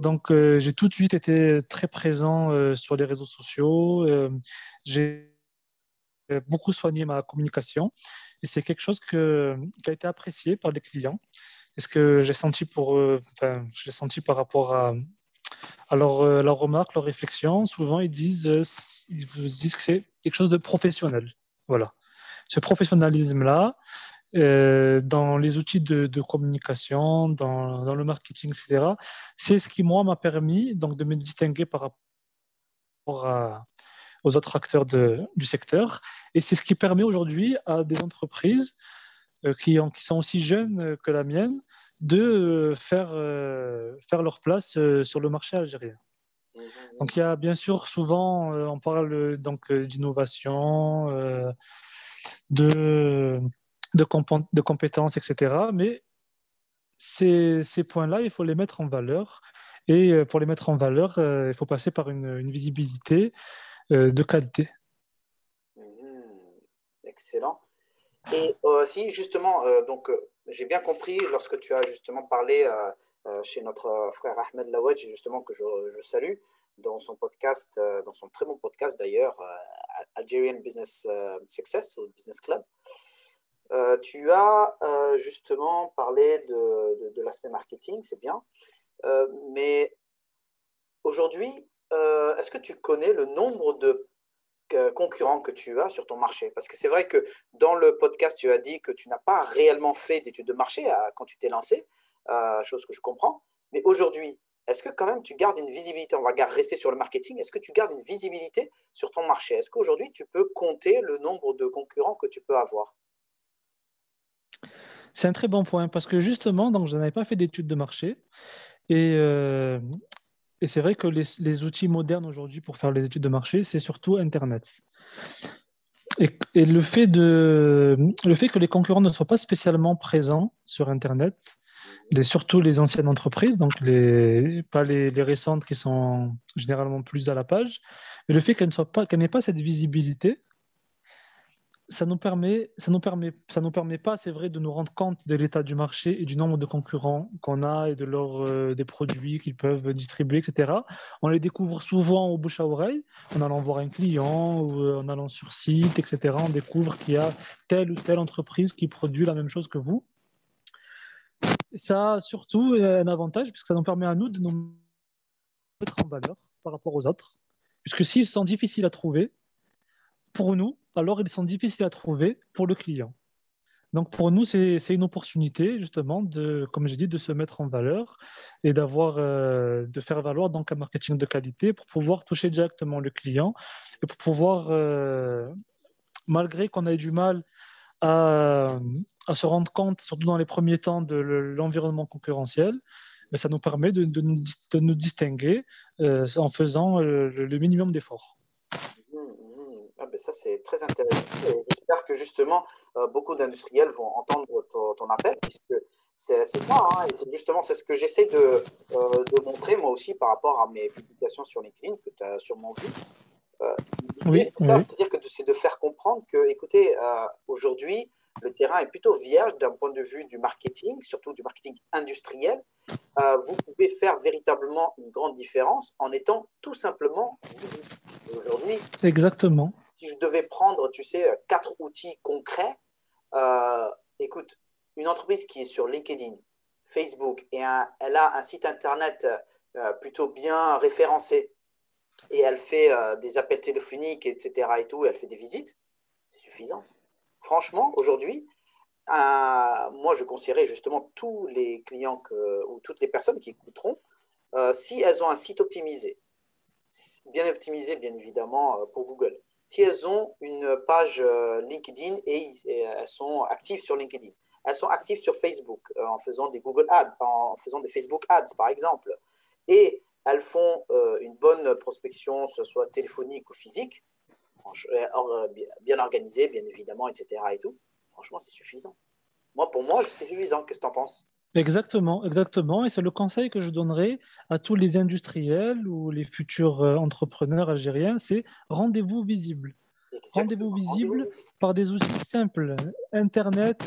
Donc j'ai tout de suite été très présent sur les réseaux sociaux. j'ai beaucoup soigné ma communication et c'est quelque chose que, qui a été apprécié par les clients. Et ce que j'ai senti, pour, euh, enfin, j'ai senti par rapport à, à leurs euh, leur remarques, leurs réflexions, souvent ils disent, euh, ils disent que c'est quelque chose de professionnel. Voilà. Ce professionnalisme-là, dans les outils de, communication, dans, le marketing, etc., c'est ce qui, moi, m'a permis donc, de me distinguer par rapport aux autres acteurs du secteur. Et c'est ce qui permet aujourd'hui à des entreprises euh, qui, sont aussi jeunes euh, que la mienne de euh, faire, faire leur place sur le marché algérien. Donc il y a bien sûr souvent, on parle donc d'innovation, de, de, de, compétences, etc. Mais ces, ces points-là, il faut les mettre en valeur. Et pour les mettre en valeur, il faut passer par une, une visibilité, euh, de qualité. Mhm. excellent. Et aussi, justement, euh, donc, euh, j'ai bien compris lorsque tu as justement parlé chez notre frère Ahmed Lawadj, justement, que je, salue, dans son podcast, dans son très bon podcast d'ailleurs, Algerian Business Success ou Business Club. tu as justement parlé de, l'aspect marketing, c'est bien. mais aujourd'hui, euh, est-ce que tu connais le nombre de euh, concurrents que tu as sur ton marché Parce que c'est vrai que dans le podcast, tu as dit que tu n'as pas réellement fait d'études de marché quand tu t'es lancé, euh, chose que je comprends. Mais aujourd'hui, est-ce que quand même tu gardes une visibilité On va rester sur le marketing. Est-ce que tu gardes une visibilité sur ton marché? Est-ce qu'aujourd'hui, tu peux compter le nombre de concurrents que tu peux avoir? C'est un très bon point parce que justement, donc, je n'avais pas fait d'études de marché et, et c'est vrai que les, outils modernes aujourd'hui pour faire les études de marché, c'est surtout Internet. Et, le, fait de, le fait que les concurrents ne soient pas spécialement présents sur Internet, surtout les anciennes entreprises, donc les, pas les, récentes qui sont généralement plus à la page, mais le fait qu'elles n'aient pas cette visibilité, ça nous permet, ça nous permet, ça nous permet pas, c'est vrai, de nous rendre compte de l'état du marché et du nombre de concurrents qu'on a et de leur, euh, des produits qu'ils peuvent distribuer, etc. On les découvre souvent au bouche à oreille, en allant voir un client ou euh, en allant sur site, etc. On découvre qu'il y a telle ou telle entreprise qui produit la même chose que vous. Ça a surtout un avantage puisque ça nous permet à nous de nous mettre en valeur par rapport aux autres. Puisque s'ils sont difficiles à trouver, pour nous, alors ils sont difficiles à trouver pour le client. Donc pour nous, c'est une opportunité justement de, comme j'ai dit, de se mettre en valeur et d'avoir, euh, de faire valoir donc un marketing de qualité pour pouvoir toucher directement le client et pour pouvoir, euh, malgré qu'on ait du mal à, se rendre compte, surtout dans les premiers temps, de l'environnement concurrentiel, mais ça nous permet de, de, nous, de nous, distinguer euh, en faisant le minimum d'efforts. Ah ben ça, c'est très intéressant. J'espère que justement, euh, beaucoup d'industriels vont entendre ton, appel, puisque c'est ça. Hein, et justement, c'est ce que j'essaie de, euh, de, montrer moi aussi par rapport à mes publications sur LinkedIn, que tu as sûrement vu. Euh, oui, c'est ça, c'est-à-dire que c'est de faire comprendre que, écoutez, aujourd'hui, le terrain est plutôt vierge d'un point de vue du marketing, surtout du marketing industriel. vous pouvez faire véritablement une grande différence en étant tout simplement visible. Aujourd'hui, exactement si je devais prendre, tu sais, quatre outils concrets, euh, écoute, une entreprise qui est sur LinkedIn, Facebook, et elle a un site internet euh, plutôt bien référencé, et elle fait euh, des appels téléphoniques, etc., et tout, et elle fait des visites, c'est suffisant. Franchement, aujourd'hui, moi, je conseillerais justement tous les clients que, ou toutes les personnes qui écouteront, si elles ont un site optimisé, bien optimisé bien évidemment pour Google, si elles ont une page euh, LinkedIn et, elles sont actives sur LinkedIn, elles sont actives sur Facebook en faisant des Google Ads, en faisant des Facebook Ads par exemple, et elles font une bonne prospection, ce soit téléphonique ou physique, bien organisée bien évidemment, etc. Et tout, franchement, c'est suffisant. Moi, pour moi, c'est suffisant. Qu'est-ce que tu en penses? Exactement, exactement. Et c'est le conseil que je donnerai à tous les industriels ou les futurs euh, entrepreneurs algériens, c'est rendez-vous visible. Rendez-vous visible par des outils simples. Internet,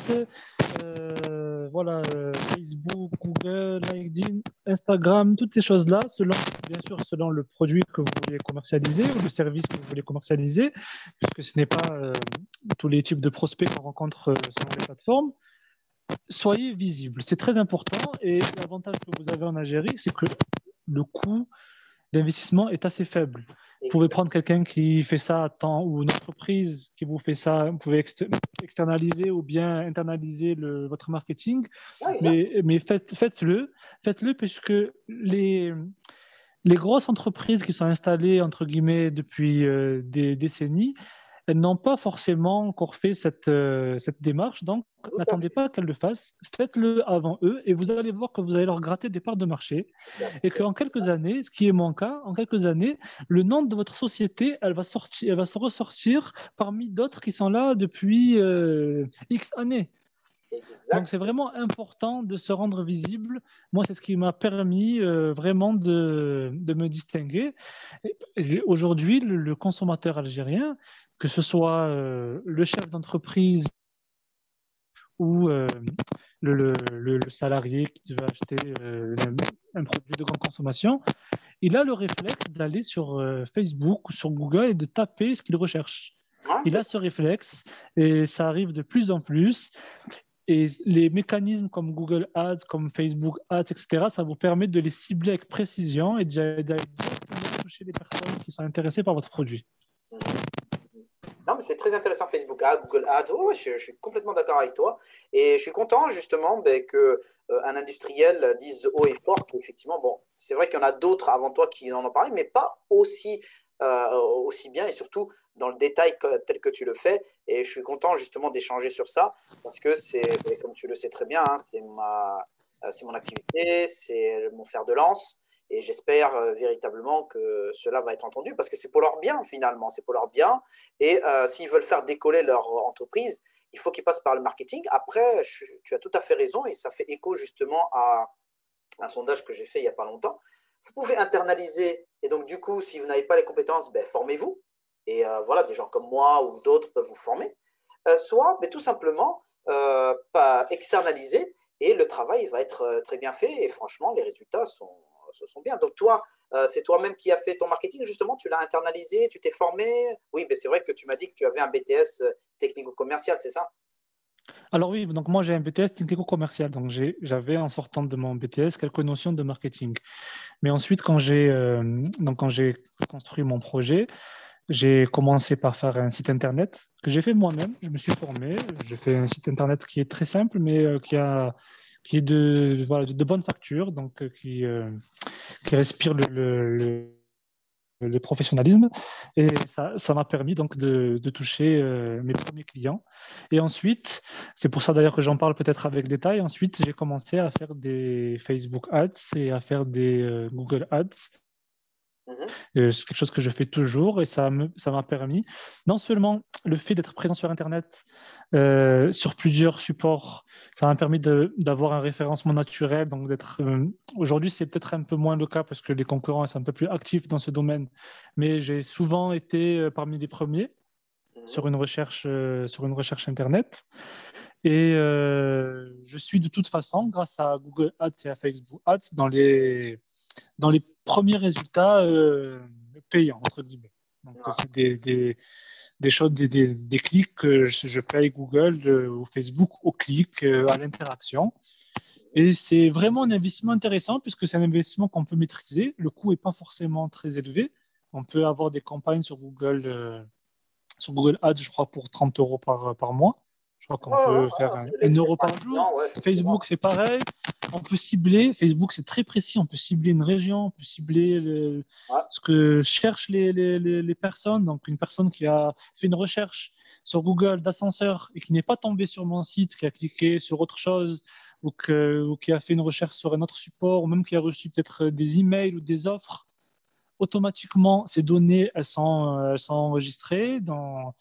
euh, voilà, euh, Facebook, Google, LinkedIn, Instagram, toutes ces choses-là, selon, bien sûr, selon le produit que vous voulez commercialiser ou le service que vous voulez commercialiser, puisque ce n'est pas tous les types de prospects qu'on rencontre sur les plateformes soyez visible. C'est très important. Et l'avantage que vous avez en Algérie, c'est que le coût d'investissement est assez faible. Vous pouvez prendre quelqu'un qui fait ça à temps ou une entreprise qui vous fait ça. Vous pouvez externaliser ou bien internaliser le, votre marketing. mais, mais faites, faites-le. Faites-le puisque les, les grosses entreprises qui sont installées, entre guillemets, depuis euh, des décennies, elles n'ont pas forcément encore fait cette, euh, cette démarche. Donc, n'attendez pas qu'elles le fassent. Faites-le avant eux et vous allez voir que vous allez leur gratter des parts de marché. Et qu'en quelques années, ce qui est mon cas, en quelques années, le nom de votre société, elle va, sortir, elle va se ressortir parmi d'autres qui sont là depuis euh, X années. Donc c'est vraiment important de se rendre visible. Moi, c'est ce qui m'a permis euh, vraiment de, de, me distinguer. Aujourd'hui, le, consommateur algérien, que ce soit euh, le chef d'entreprise ou euh, le, salarié qui veut acheter euh, un, produit de grande consommation, il a le réflexe d'aller sur Facebook ou sur Google et de taper ce qu'il recherche. il a ce réflexe et ça arrive de plus en plus. Et les mécanismes comme Google Ads, comme Facebook Ads, etc., ça vous permet de les cibler avec précision et d'aller toucher les personnes qui sont intéressées par votre produit. C'est très intéressant, Facebook Google Ads. je, suis complètement d'accord avec toi. Et je suis content, justement, ben, qu'un euh, industriel dise haut et fort qu'effectivement, bon, c'est vrai qu'il y en a d'autres avant toi qui en ont parlé, mais pas aussi, euh, aussi bien et surtout dans le détail tel que tu le fais. Et je suis content, justement, d'échanger sur ça parce que c'est, ben, comme tu le sais très bien, hein, c'est, ma, euh, c'est mon activité, c'est mon fer de lance. Et j'espère euh, véritablement que cela va être entendu parce que c'est pour leur bien finalement, c'est pour leur bien. Et euh, s'ils veulent faire décoller leur entreprise, il faut qu'ils passent par le marketing. Après, tu as tout à fait raison et ça fait écho justement à un sondage que j'ai fait il n'y a pas longtemps. Vous pouvez internaliser et donc du coup, si vous n'avez pas les compétences, ben, formez-vous. Et euh, voilà, des gens comme moi ou d'autres peuvent vous former. soit, mais tout simplement, pas externaliser et le travail va être très bien fait. Et franchement, les résultats sont, se sont bien. Donc toi, euh, c'est toi-même qui as fait ton marketing, justement, tu l'as internalisé, tu t'es formé. Oui, mais c'est vrai que tu m'as dit que tu avais un BTS euh, technico-commercial, c'est ça? Alors oui, donc moi j'ai un BTS technico-commercial, donc j'avais en sortant de mon BTS quelques notions de marketing. Mais ensuite, euh, quand j'ai construit mon projet, j'ai commencé par faire un site internet que j'ai fait moi-même. Je me suis formé, j'ai fait un site internet qui est très simple, mais qui a qui est de, voilà, de, bonne facture, donc euh, qui, euh, qui respire le, le, le, professionnalisme. Et ça m'a permis donc de, de toucher euh, mes premiers clients. Et ensuite, c'est pour ça d'ailleurs que j'en parle peut-être avec détail. Ensuite, j'ai commencé à faire des Facebook Ads et à faire des Google Ads Mhm. Euh, c'est quelque chose que je fais toujours et ça m'a permis, non seulement le fait d'être présent sur Internet, euh, sur plusieurs supports, ça m'a permis d'avoir un référencement naturel. Donc d'être euh, aujourd'hui, c'est peut-être un peu moins le cas parce que les concurrents sont un peu plus actifs dans ce domaine, mais j'ai souvent été parmi les premiers mhm. sur une recherche sur une recherche Internet. Et je suis de toute façon, grâce à Google Ads et à Facebook Ads, dans les dans les premiers résultats euh, payants, entre guillemets. Donc, ah. c'est des, des, des, choses, des, des, clics que je, paye Google euh, ou Facebook au clic, euh, à l'interaction. Et c'est vraiment un investissement intéressant puisque c'est un investissement qu'on peut maîtriser. Le coût n'est pas forcément très élevé. On peut avoir des campagnes sur Google, sur Google Ads, je crois, pour 30 euros par, par mois. Je crois qu'on peut faire un, euro par jour. Facebook, c'est pareil. On peut cibler. Facebook, c'est très précis. On peut cibler une région, on peut cibler ce que cherchent les, les, les, personnes. Donc, une personne qui a fait une recherche sur Google d'ascenseur et qui n'est pas tombée sur mon site, qui a cliqué sur autre chose ou, que, ou qui a fait une recherche sur un autre support, ou même qui a reçu peut-être des emails ou des offres automatiquement, ces données, elles sont, euh, elles sont enregistrées dans,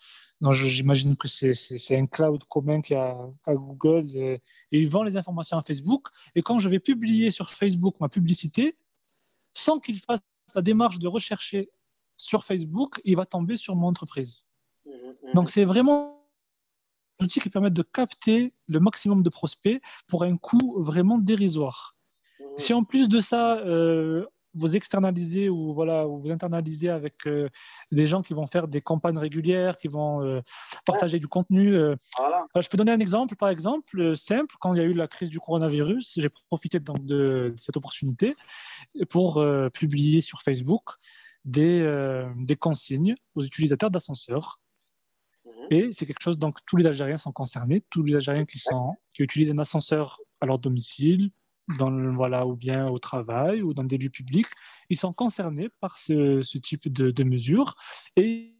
j'imagine que c'est un cloud commun qui a à Google et, ils vendent les informations à Facebook. Et quand je vais publier sur Facebook ma publicité, sans qu'il fasse la démarche de rechercher sur Facebook, il va tomber sur mon entreprise. Mmh, mmh. Donc c'est vraiment un outil qui permet de capter le maximum de prospects pour un coût vraiment dérisoire. Mmh. Si en plus de ça, euh, vous externalisez ou voilà, vous internalisez avec euh, des gens qui vont faire des campagnes régulières, qui vont euh, partager du contenu. Euh. je peux donner un exemple, par exemple, simple. Quand il y a eu la crise du coronavirus, j'ai profité donc de, cette opportunité pour publier sur Facebook des, des consignes aux utilisateurs d'ascenseurs. Mhm. Et c'est quelque chose, donc tous les Algériens sont concernés, tous les Algériens qui, sont, qui utilisent un ascenseur à leur domicile, dans voilà, ou bien au travail ou dans des lieux publics, ils sont concernés par ce, type de, de, mesures et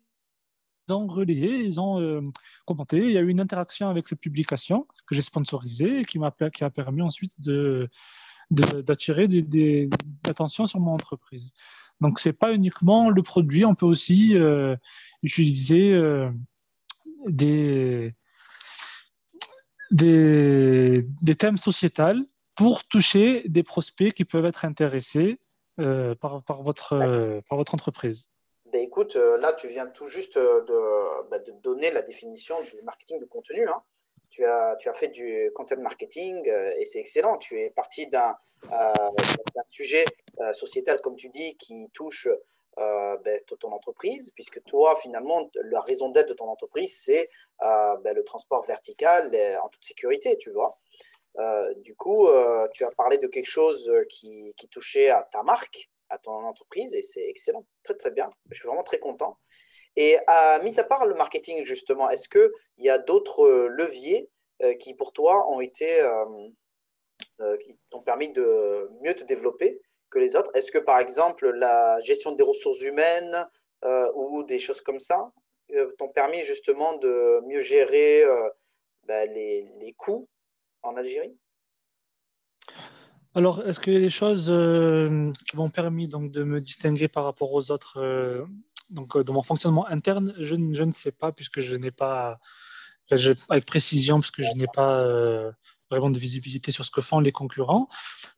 ils ont relayé, ils ont euh, commenté. Il y a eu une interaction avec cette publication que j'ai sponsorisée et qui m'a qui a permis ensuite de d'attirer des, l'attention sur mon entreprise. Donc, ce n'est pas uniquement le produit, on peut aussi euh, utiliser euh, des, des, des, thèmes sociétals pour toucher des prospects qui peuvent être intéressés euh, par, par, votre, euh, par votre entreprise ben écoute, euh, là, tu viens tout juste de, bah, de, donner la définition du marketing de contenu. Hein. Tu, as, tu as fait du content marketing et c'est excellent. Tu es parti d'un sujet sociétal, comme tu dis, qui touche ben, ton entreprise, puisque toi, finalement, la raison d'être de ton entreprise, c'est ben, le transport vertical en toute sécurité, tu vois. Euh, du coup, euh, tu as parlé de quelque chose euh, qui, touchait à ta marque, à ton entreprise, et c'est excellent, très très bien. Je suis vraiment très content. Et à, mis à part le marketing, justement, est-ce qu'il y a d'autres leviers qui, pour toi, ont été, qui t'ont permis de mieux te développer que les autres? Est-ce que, par exemple, la gestion des ressources humaines ou des choses comme ça t'ont permis justement de mieux gérer ben, les, les coûts en Algérie? Alors, est-ce qu'il y a des choses euh, qui m'ont permis donc, de me distinguer par rapport aux autres euh, donc, euh, dans mon fonctionnement interne je, je, ne sais pas, puisque je n'ai pas, avec précision, puisque je n'ai pas vraiment de visibilité sur ce que font les concurrents.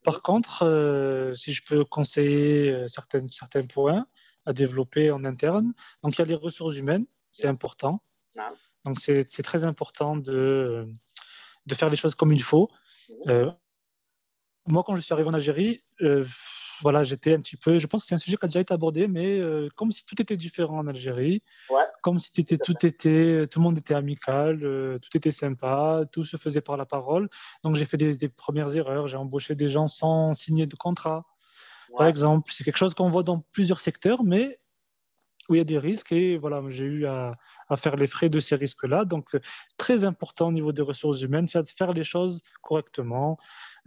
Par contre, si je peux conseiller certains, certains points à développer en interne, donc il y a les ressources humaines, c'est important. Donc, c'est très important de de faire les choses comme il faut. Euh, moi, quand je suis arrivé en Algérie, euh, voilà, j'étais un petit peu. Je pense que c'est un sujet qui a déjà été abordé, mais euh, comme si tout était différent en Algérie, comme si était, tout était, tout le monde était amical, tout était sympa, tout se faisait par la parole. Donc j'ai fait des, premières erreurs. J'ai embauché des gens sans signer de contrat, par exemple. C'est quelque chose qu'on voit dans plusieurs secteurs, mais où il y a des risques et voilà, j'ai eu à, faire les frais de ces risques-là. Donc, c'est très important au niveau des ressources humaines, faire, faire les choses correctement,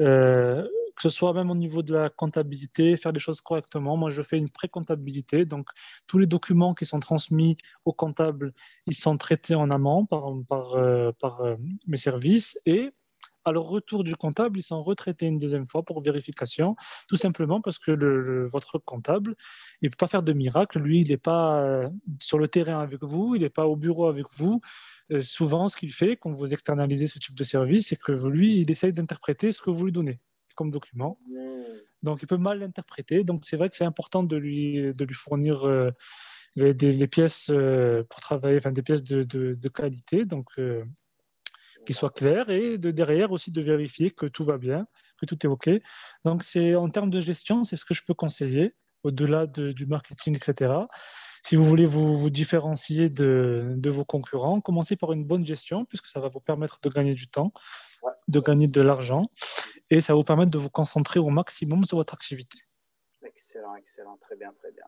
euh, que ce soit même au niveau de la comptabilité, faire les choses correctement. Moi, je fais une pré-comptabilité, donc tous les documents qui sont transmis au comptable, ils sont traités en amont par, euh, par euh, mes services et à leur retour du comptable, ils sont retraités une deuxième fois pour vérification, tout simplement parce que le, votre comptable, il ne peut pas faire de miracle. Lui, il n'est pas euh, sur le terrain avec vous, il n'est pas au bureau avec vous. Euh, souvent, ce qu'il fait quand vous externalisez ce type de service, c'est que lui, il essaye d'interpréter ce que vous lui donnez comme document. Donc, il peut mal l'interpréter. Donc, c'est vrai que c'est important de lui, de lui fournir euh, les, pièces pour travailler, enfin des pièces de, de, qualité. Donc, qui soit clair et de derrière aussi de vérifier que tout va bien, que tout est OK. Donc, c'est en termes de gestion, c'est ce que je peux conseiller au-delà du marketing, etc. Si vous voulez vous, vous différencier de, de, vos concurrents, commencez par une bonne gestion, puisque ça va vous permettre de gagner du temps, de gagner de l'argent, et ça va vous permettre de vous concentrer au maximum sur votre activité. Excellent, excellent, très bien, très bien.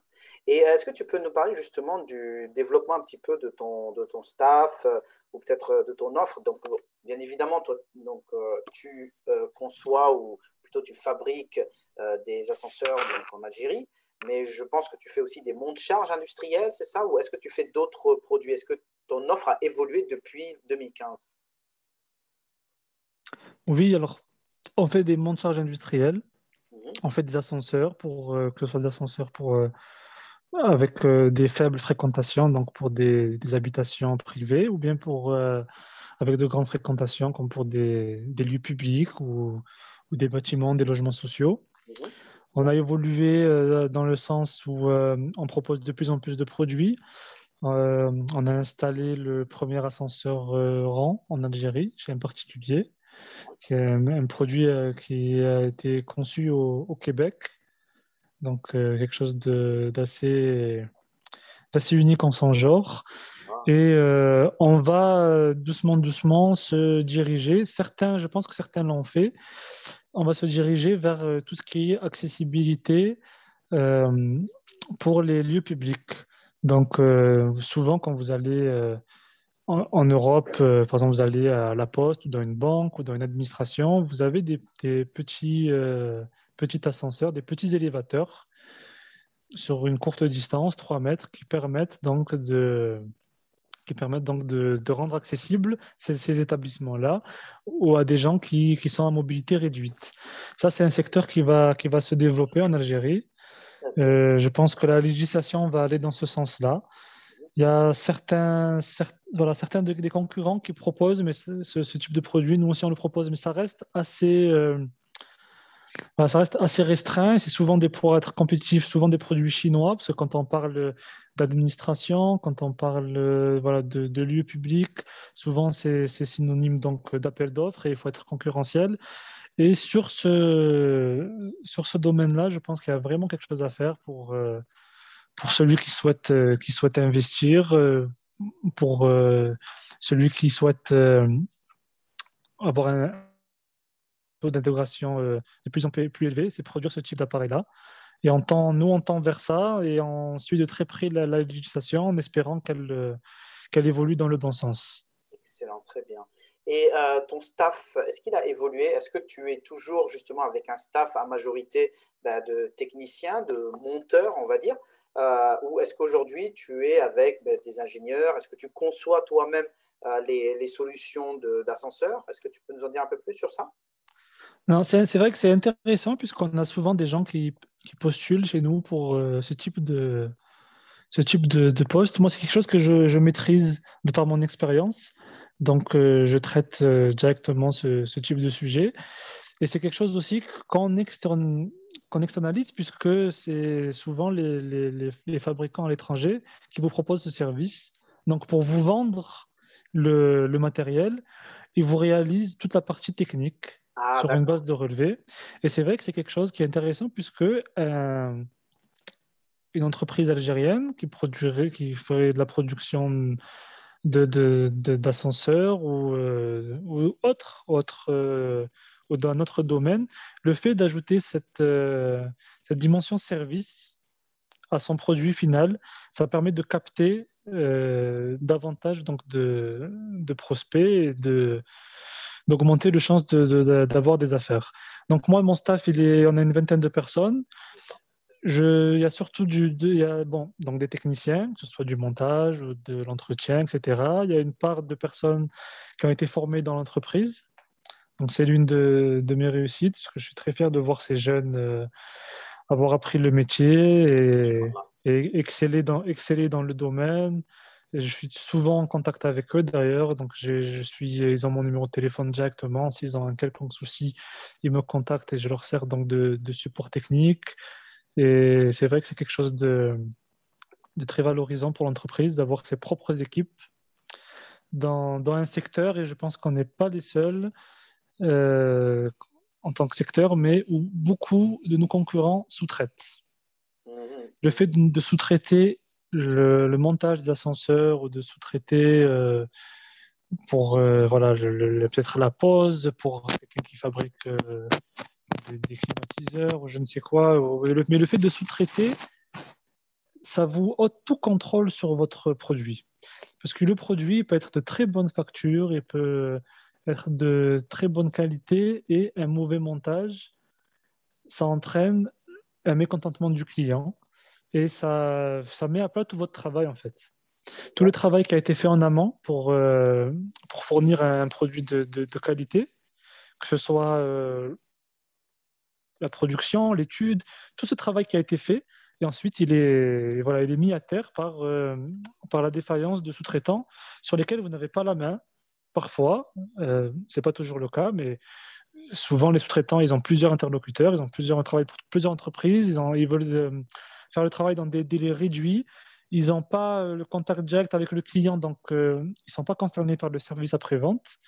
Et est-ce que tu peux nous parler justement du développement un petit peu de ton, de ton staff euh, ou peut-être euh, de ton offre? Donc, bien évidemment, toi, donc, euh, tu conçois ou plutôt tu fabriques des ascenseurs en Algérie, mais je pense que tu fais aussi des montes-charges industriels, c'est ça? Ou est-ce que tu fais d'autres produits? Est-ce que ton offre a évolué depuis 2015 Oui, alors on fait des montes-charges industriels, mhm. On fait des ascenseurs, pour euh, que ce soit des ascenseurs pour, euh, avec euh, des faibles fréquentations, donc pour des, habitations privées, ou bien pour, avec de grandes fréquentations, comme pour des, lieux publics ou, des bâtiments, des logements sociaux. Mhm. On a évolué dans le sens où on propose de plus en plus de produits. on a installé le premier ascenseur rang en Algérie, chez un particulier qui est un, produit euh, qui a été conçu au, Québec. Donc, euh, quelque chose d'assez unique en son genre. Et euh, on va doucement, doucement se diriger. Certains, je pense que certains l'ont fait. On va se diriger vers tout ce qui est accessibilité pour les lieux publics. Donc, souvent, quand vous allez en, Europe, euh, par exemple, vous allez à la poste ou dans une banque ou dans une administration, vous avez des, petits, euh, petits ascenseurs, des petits élévateurs sur une courte distance, 3 mètres, qui permettent donc de, qui permettent donc de, rendre accessibles ces, établissements-là ou à des gens qui, qui, sont à mobilité réduite. Ça, c'est un secteur qui va, qui va se développer en Algérie. Euh, je pense que la législation va aller dans ce sens-là. Il y a certains, voilà, certains des concurrents qui proposent mais ce, type de produit. Nous aussi, on le propose, mais ça reste assez, euh, ça reste assez restreint. C'est souvent des, pour être compétitif, souvent des produits chinois, parce que quand on parle d'administration, quand on parle voilà, de, lieux publics, souvent c'est synonyme donc d'appel d'offres et il faut être concurrentiel. Et sur ce, sur ce domaine-là, je pense qu'il y a vraiment quelque chose à faire pour, euh, pour celui qui souhaite, euh, qui souhaite investir, euh, pour euh, celui qui souhaite avoir un taux d'intégration de plus en plus élevé, c'est produire ce type d'appareil-là. Et on tend, nous, on tend vers ça et on suit de très près la, législation en espérant qu'elle qu'elle évolue dans le bon sens. Excellent, très bien. Et ton staff, est-ce qu'il a évolué? Est-ce que tu es toujours justement avec un staff à majorité bah, de techniciens, de monteurs, on va dire? Euh, ou est-ce qu'aujourd'hui tu es avec ben, des ingénieurs? Est-ce que tu conçois toi-même euh, les, solutions d'ascenseurs Est-ce que tu peux nous en dire un peu plus sur ça? Non, c'est vrai que c'est intéressant puisqu'on a souvent des gens qui, postulent chez nous pour euh, ce type de, ce type de, poste. Moi, c'est quelque chose que je, maîtrise de par mon expérience. Donc, je traite directement ce, type de sujet. Et c'est quelque chose aussi qu'on externe, qu'on externalise puisque c'est souvent les, fabricants à l'étranger qui vous proposent ce service. Donc, pour vous vendre le, matériel, ils vous réalisent toute la partie technique ah, sur une base de relevé. Et c'est vrai que c'est quelque chose qui est intéressant puisque euh, une entreprise algérienne qui produirait, qui ferait de la production d'ascenseurs de, ou, euh, ou autre, autre euh, ou dans notre domaine, le fait d'ajouter cette, euh, cette dimension service à son produit final, ça permet de capter euh, davantage donc de, de prospects et de, d'augmenter les chances d'avoir des affaires. Donc moi, mon staff, il est, on a une vingtaine de personnes. Il y a surtout du, bon, donc des techniciens, que ce soit du montage ou de l'entretien, etc. Il y a une part de personnes qui ont été formées dans l'entreprise, c'est l'une de, mes réussites, parce que je suis très fier de voir ces jeunes euh, avoir appris le métier et, exceller, dans, exceller dans le domaine. je suis souvent en contact avec eux d'ailleurs, donc je suis, ils ont mon numéro de téléphone directement. S'ils ont un quelconque souci, ils me contactent et je leur sers donc de, support technique. Et c'est vrai que c'est quelque chose de, de très valorisant pour l'entreprise d'avoir ses propres équipes dans, dans, un secteur et je pense qu'on n'est pas les seuls euh, en tant que secteur, mais où beaucoup de nos concurrents sous-traitent. Mhm. Le fait de, sous-traiter le, montage des ascenseurs ou de sous-traiter euh, pour euh, voilà, peut-être la pose, pour quelqu'un qui fabrique des, climatiseurs ou je ne sais quoi. Mais le fait de sous-traiter, ça vous ôte tout contrôle sur votre produit. Parce que le produit peut être de très bonne facture, il peut être de très bonne qualité et un mauvais montage, ça entraîne un mécontentement du client et ça, ça met à plat tout votre travail en fait. Tout le travail qui a été fait en amont pour, euh, pour fournir un produit de, de, qualité, que ce soit euh, la production, l'étude, tout ce travail qui a été fait, et ensuite il est, voilà, il est mis à terre par, euh, par la défaillance de sous-traitants sur lesquels vous n'avez pas la main. Parfois, ce n'est pas toujours le cas, mais souvent les sous-traitants, ils ont plusieurs interlocuteurs, ils ont plusieurs travail pour plusieurs entreprises, ils, ont, ils veulent faire le travail dans des délais réduits. Ils n'ont pas euh, le contact direct avec le client, donc euh, ils ne sont pas concernés par le service après-vente.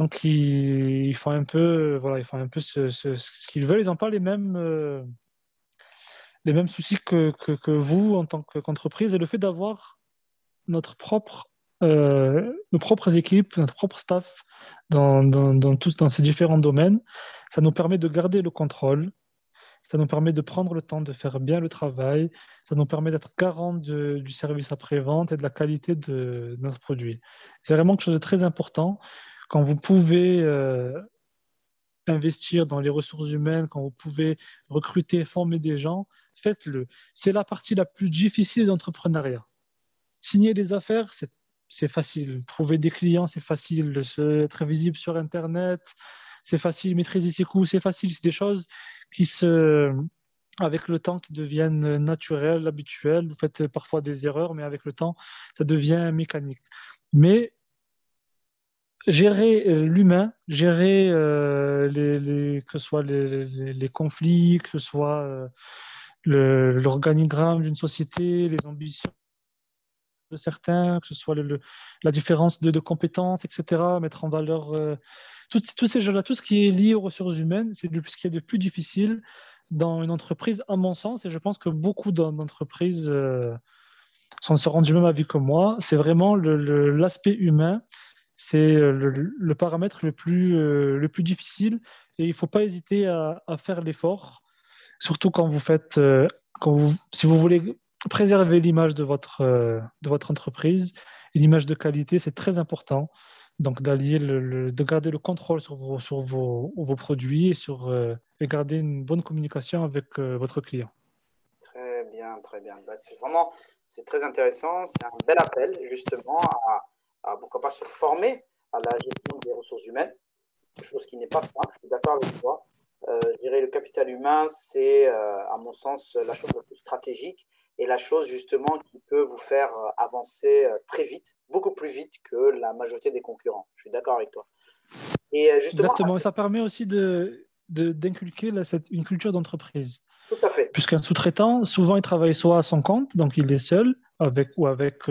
Donc ils, font un peu, voilà, ils font un peu ce, qu'ils veulent. Ils n'ont pas les mêmes, euh, les mêmes soucis que, que, que vous en tant qu'entreprise. Et le fait d'avoir notre propre, nos propres équipes, notre propre staff dans, tous, dans ces différents domaines, ça nous permet de garder le contrôle, ça nous permet de prendre le temps de faire bien le travail. Ça nous permet d'être garant du service après-vente et de la qualité de, notre produit. C'est vraiment quelque chose de très important. Quand vous pouvez euh, investir dans les ressources humaines, quand vous pouvez recruter, former des gens, faites-le. C'est la partie la plus difficile d'entrepreneuriat. Signer des affaires, c'est facile. Trouver des clients, c'est facile. Être visible sur Internet, c'est facile. Maîtriser ses coûts, c'est facile. C'est des choses qui se, avec le temps, qui deviennent naturels, habituels. Vous faites parfois des erreurs, mais avec le temps, ça devient mécanique. Mais gérer euh, l'humain, gérer euh, que ce soit les, conflits, que ce soit euh, l'organigramme d'une société, les ambitions de certains, que ce soit la différence de, compétences, etc., mettre en valeur euh, tous ces jeux-là, tout ce qui est lié aux ressources humaines, c'est ce qui est de plus difficile dans une entreprise, à mon sens, et je pense que beaucoup d'entreprises euh, sont rendues même avis que moi, c'est vraiment l'aspect humain, c'est le, paramètre le plus, euh, le plus difficile, et il ne faut pas hésiter à, faire l'effort, surtout quand vous faites, quand si vous voulez préserver l'image de votre, euh, de votre entreprise. L'image de qualité, c'est très important. Donc, d'allier le, de garder le contrôle sur vos, sur vos, produits et, sur, euh, et garder une bonne communication avec euh, votre client. Très bien, très bien. Bah, c'est vraiment c'est très intéressant. C'est un bel appel, justement, à, à pourquoi pas se former à la gestion des ressources humaines, chose qui n'est pas simple. Je suis d'accord avec toi. je dirais le capital humain, c'est, à mon sens, la chose la plus stratégique et la chose justement qui peut vous faire euh, avancer euh, très vite, beaucoup plus vite que la majorité des concurrents. Je suis d'accord avec toi. Et euh, justement, Exactement, ça permet aussi de, d'inculquer une culture d'entreprise. Tout à fait. Puisqu'un sous-traitant, souvent, il travaille soit à son compte, donc il est seul, avec, ou avec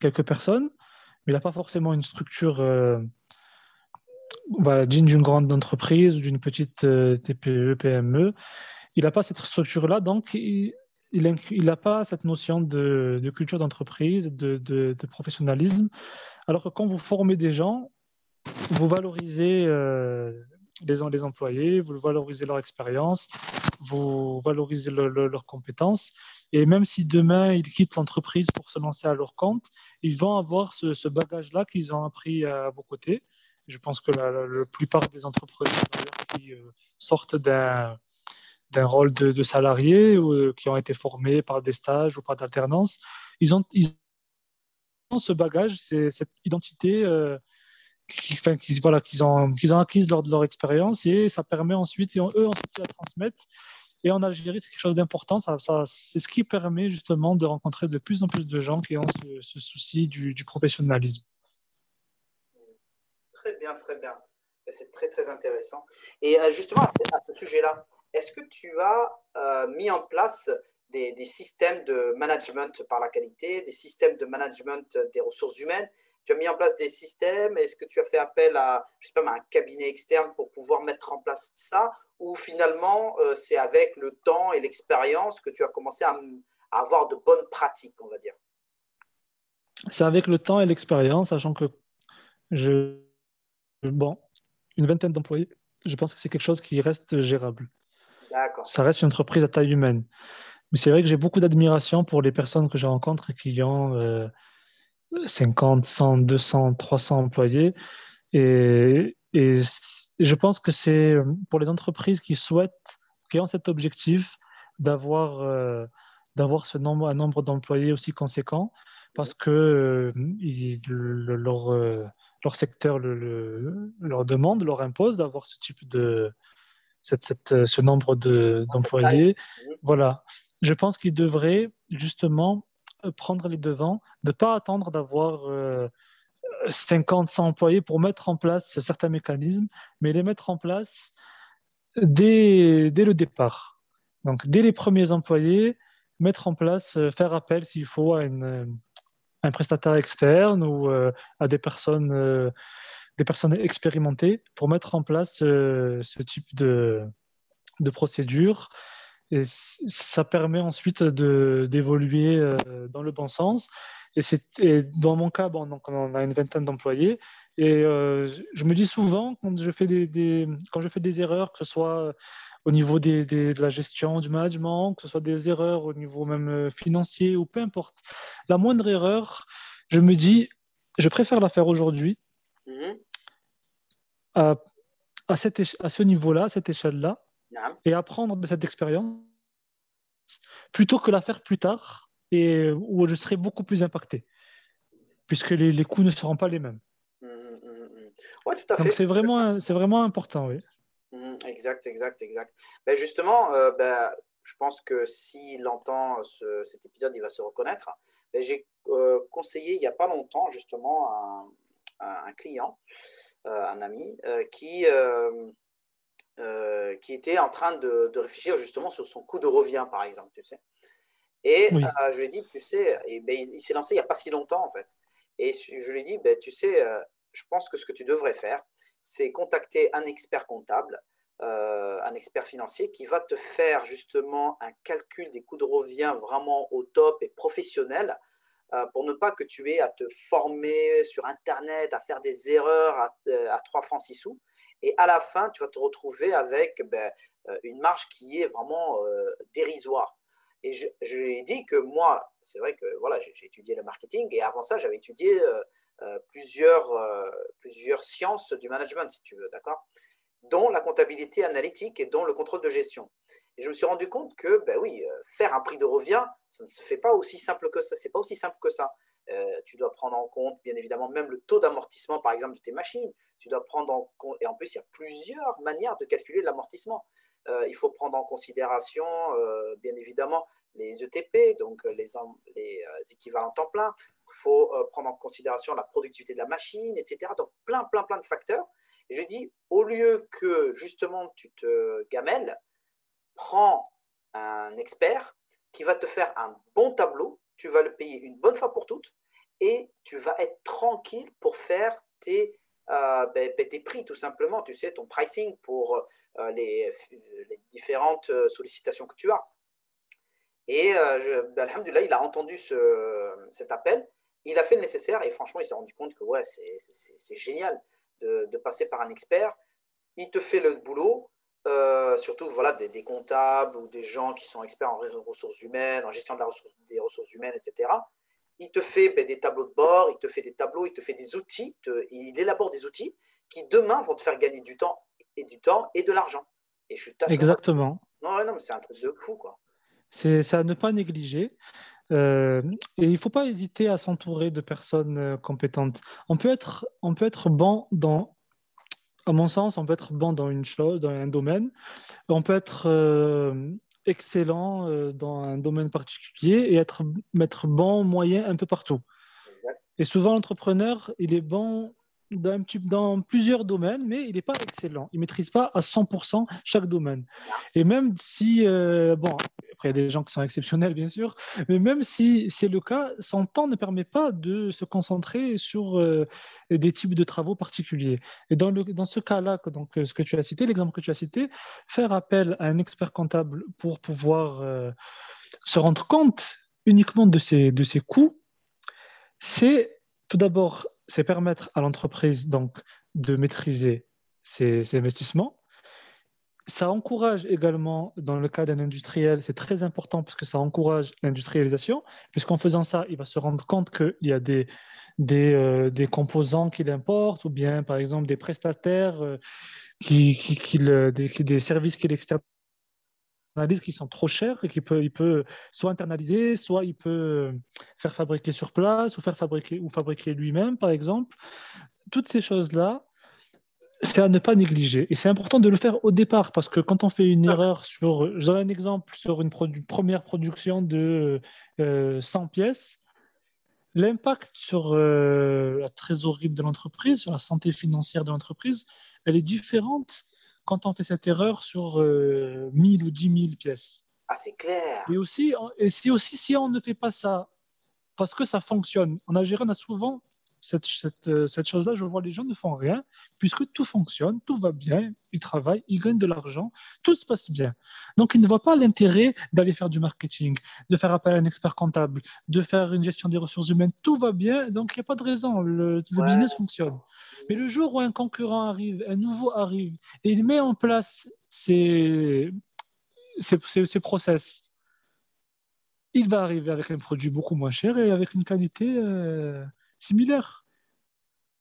quelques personnes, mais il n'a pas forcément une structure euh, voilà, digne d'une grande entreprise ou d'une petite TPE, PME. Il n'a pas cette structure-là, donc il, il n'a pas cette notion de, culture d'entreprise, de, professionnalisme. Alors que quand vous formez des gens, vous valorisez euh, les, employés, vous valorisez leur expérience, vous valorisez leurs compétences. Et même si demain ils quittent l'entreprise pour se lancer à leur compte, ils vont avoir ce, bagage-là qu'ils ont appris à vos côtés. Je pense que la, plupart des entrepreneurs qui euh, sortent d'un d'un rôle de, salariés ou, euh, qui ont été formés par des stages ou par d'alternance. Ils ont, ce bagage, cette identité euh, qu'ils qui, voilà, ont, acquise lors de leur expérience et ça permet ensuite, eux ensuite la transmettre. Et en Algérie, c'est quelque chose d'important. Ça, c'est ce qui permet justement de rencontrer de plus en plus de gens qui ont ce, souci du, du, professionnalisme. Très bien, très bien. C'est très, très intéressant. Et euh, justement, à ce sujet-là, est-ce que tu as euh, mis en place des, systèmes de management par la qualité, des systèmes de management des ressources humaines? Tu as mis en place des systèmes? Est-ce que tu as fait appel à, un cabinet externe pour pouvoir mettre en place ça? Ou finalement, euh, c'est avec le temps et l'expérience que tu as commencé à, avoir de bonnes pratiques, on va dire? C'est avec le temps et l'expérience, sachant que je. Bon, une vingtaine d'employés je pense que c'est quelque chose qui reste gérable. Ça reste une entreprise à taille humaine. Mais c'est vrai que j'ai beaucoup d'admiration pour les personnes que je rencontre qui ont euh, 50, 100, 200, 300 employés. Et, je pense que c'est pour les entreprises qui souhaitent, qui ont cet objectif d'avoir euh, d'avoir ce nombre, un nombre d'employés aussi conséquent, parce que euh, leur, euh, leur secteur le, le, leur demande, leur impose d'avoir ce type de cette, cette, ce nombre d'employés. De, voilà je pense qu'ils devraient justement prendre les devants, ne pas attendre d'avoir euh, 50, 100 employés pour mettre en place certains mécanismes, mais les mettre en place dès, dès le départ. Donc, dès les premiers employés, mettre en place, euh, faire appel s'il faut à une, un prestataire externe ou euh, à des personnes, euh, des personnes expérimentées pour mettre en place ce type de, de procédure et ça permet ensuite d'évoluer euh, dans le bon sens. Et, et dans mon cas, donc on a une vingtaine d'employés. Et euh, je me dis souvent, quand je fais des, quand je fais des erreurs, que ce soit au niveau de la gestion, du management, que ce soit des erreurs au niveau même euh, financier ou peu importe, la moindre erreur, je me dis, je préfère la faire aujourd'hui Mhm. À, à, cette, à ce niveau-là, à cette échelle-là, et apprendre de cette expérience plutôt que la faire plus tard et où je serai beaucoup plus impacté puisque les, les coûts ne seront pas les mêmes. Mhm, mhm, mhm. Ouais, tout à Donc fait. c'est vraiment, c'est vraiment important, oui. Exact, exact, exact. Ben justement, euh, ben, je pense que s'il entend ce- cet épisode, il va se reconnaître. Ben, J'ai euh, conseillé il n'y a pas longtemps justement un, un- un client, un ami, euh, qui, euh, euh, qui était en train de, de réfléchir justement sur son coût de revient, par exemple, tu sais. Et Oui. euh, je lui ai dit, tu sais, et ben, il, il s'est lancé il n'y a pas si longtemps en fait. Et je lui ai dit, ben, tu sais, euh, je pense que ce que tu devrais faire, c'est contacter un expert comptable, euh, un expert financier qui va te faire justement un calcul des coûts de revient vraiment au top et professionnel euh, pour ne pas que tu aies à te former sur Internet, à faire des erreurs à, à 3 francs 6 sous. Et à la fin, tu vas te retrouver avec ben, euh, une marge qui est vraiment euh, dérisoire. Et je, je lui ai dit que moi, c'est vrai que voilà, j'ai étudié le marketing et avant ça, j'avais étudié euh, euh, euh, plusieurs sciences du management, si tu veux, d'accord? Dont la comptabilité analytique et dont le contrôle de gestion. Et je me suis rendu compte que, ben oui, euh, faire un prix de revient, ça ne se fait pas aussi simple que ça. C'est pas aussi simple que ça. Euh, tu dois prendre en compte, bien évidemment, même le taux d'amortissement, par exemple, de tes machines. Tu dois prendre en compte, et en plus, il y a plusieurs manières de calculer l'amortissement. Euh, il faut prendre en considération, bien évidemment, les ETP, donc les, en- les, équivalents temps plein. Il faut prendre en considération la productivité de la machine, etc. Donc, plein, plein, plein de facteurs. Et je dis, au lieu que justement tu te gamelles, prends un expert qui va te faire un bon tableau, tu vas le payer une bonne fois pour toutes et tu vas être tranquille pour faire tes, euh, ben, ben, tes prix tout simplement, tu sais, ton pricing pour euh, les, différentes euh, sollicitations que tu as. Et euh, ben, il a entendu ce, cet appel, il a fait le nécessaire et franchement, il s'est rendu compte que ouais, c'est génial de, de passer par un expert. Il te fait le boulot, euh, surtout voilà, des, des comptables ou des gens qui sont experts en ressources humaines, en gestion de la ressource, des ressources humaines, etc. Il te fait ben, des tableaux de bord, il te fait des tableaux, il te fait des outils, te- il élabore des outils qui demain vont te faire gagner du temps et du temps et de l'argent. Et je suis ta- Exactement. Non, non, mais c'est un truc de fou, quoi. C'est à ne pas négliger. Euh, et il ne faut pas hésiter à s'entourer de personnes euh, compétentes. On peut être, on peut être bon dans, à mon sens, on peut être bon dans une chose, dans un domaine. On peut être euh, excellent euh, dans un domaine particulier et être, être bon, moyen un peu partout. Exact. Et souvent, l'entrepreneur, il est bon dans, plusieurs domaines, mais il n'est pas excellent. Il ne maîtrise pas à 100% chaque domaine. Et même si, euh, bon, après, il y a des gens qui sont exceptionnels, bien sûr, mais même si c'est le cas, son temps ne permet pas de se concentrer sur euh, des types de travaux particuliers. Et dans, le, dans ce cas-là, ce que tu as cité, l'exemple que tu as cité, faire appel à un expert comptable pour pouvoir euh, se rendre compte uniquement de ses, de ses coûts, c'est tout d'abord, c'est permettre à l'entreprise donc de maîtriser ses, investissements, ça encourage également, dans le cas d'un industriel, c'est très important parce que ça encourage l'industrialisation, puisqu'en faisant ça, il va se rendre compte qu'il y a des, des, euh, composants qu'il importe, ou bien par exemple des prestataires, euh, qui, qui, des, des, services qu'il externalise qui sont trop chers et qu'il peut, il peut soit internaliser, soit il peut faire fabriquer sur place ou faire fabriquer ou fabriquer lui-même, par exemple. Toutes ces choses-là, c'est à ne pas négliger. Et c'est important de le faire au départ, parce que quand on fait une erreur sur, j'ai un exemple, sur une, première production de 100 euh, pièces, l'impact sur euh, la trésorerie de l'entreprise, sur la santé financière de l'entreprise, elle est différente quand on fait cette erreur sur 1000 euh, ou 10 000 pièces. Ah, c'est clair. Et aussi, et si, aussi, si on ne fait pas ça parce que ça fonctionne, en Algérie, on a souvent cette, cette, euh, cette chose-là, je vois les gens ne font rien, puisque tout fonctionne, tout va bien, ils travaillent, ils gagnent de l'argent, tout se passe bien. Donc, ils ne voient pas l'intérêt d'aller faire du marketing, de faire appel à un expert comptable, de faire une gestion des ressources humaines, tout va bien, donc il n'y a pas de raison, le, business fonctionne. Mais le jour où un concurrent arrive, un nouveau arrive, et il met en place ses, ses, process, il va arriver avec un produit beaucoup moins cher et avec une qualité euh, similaire.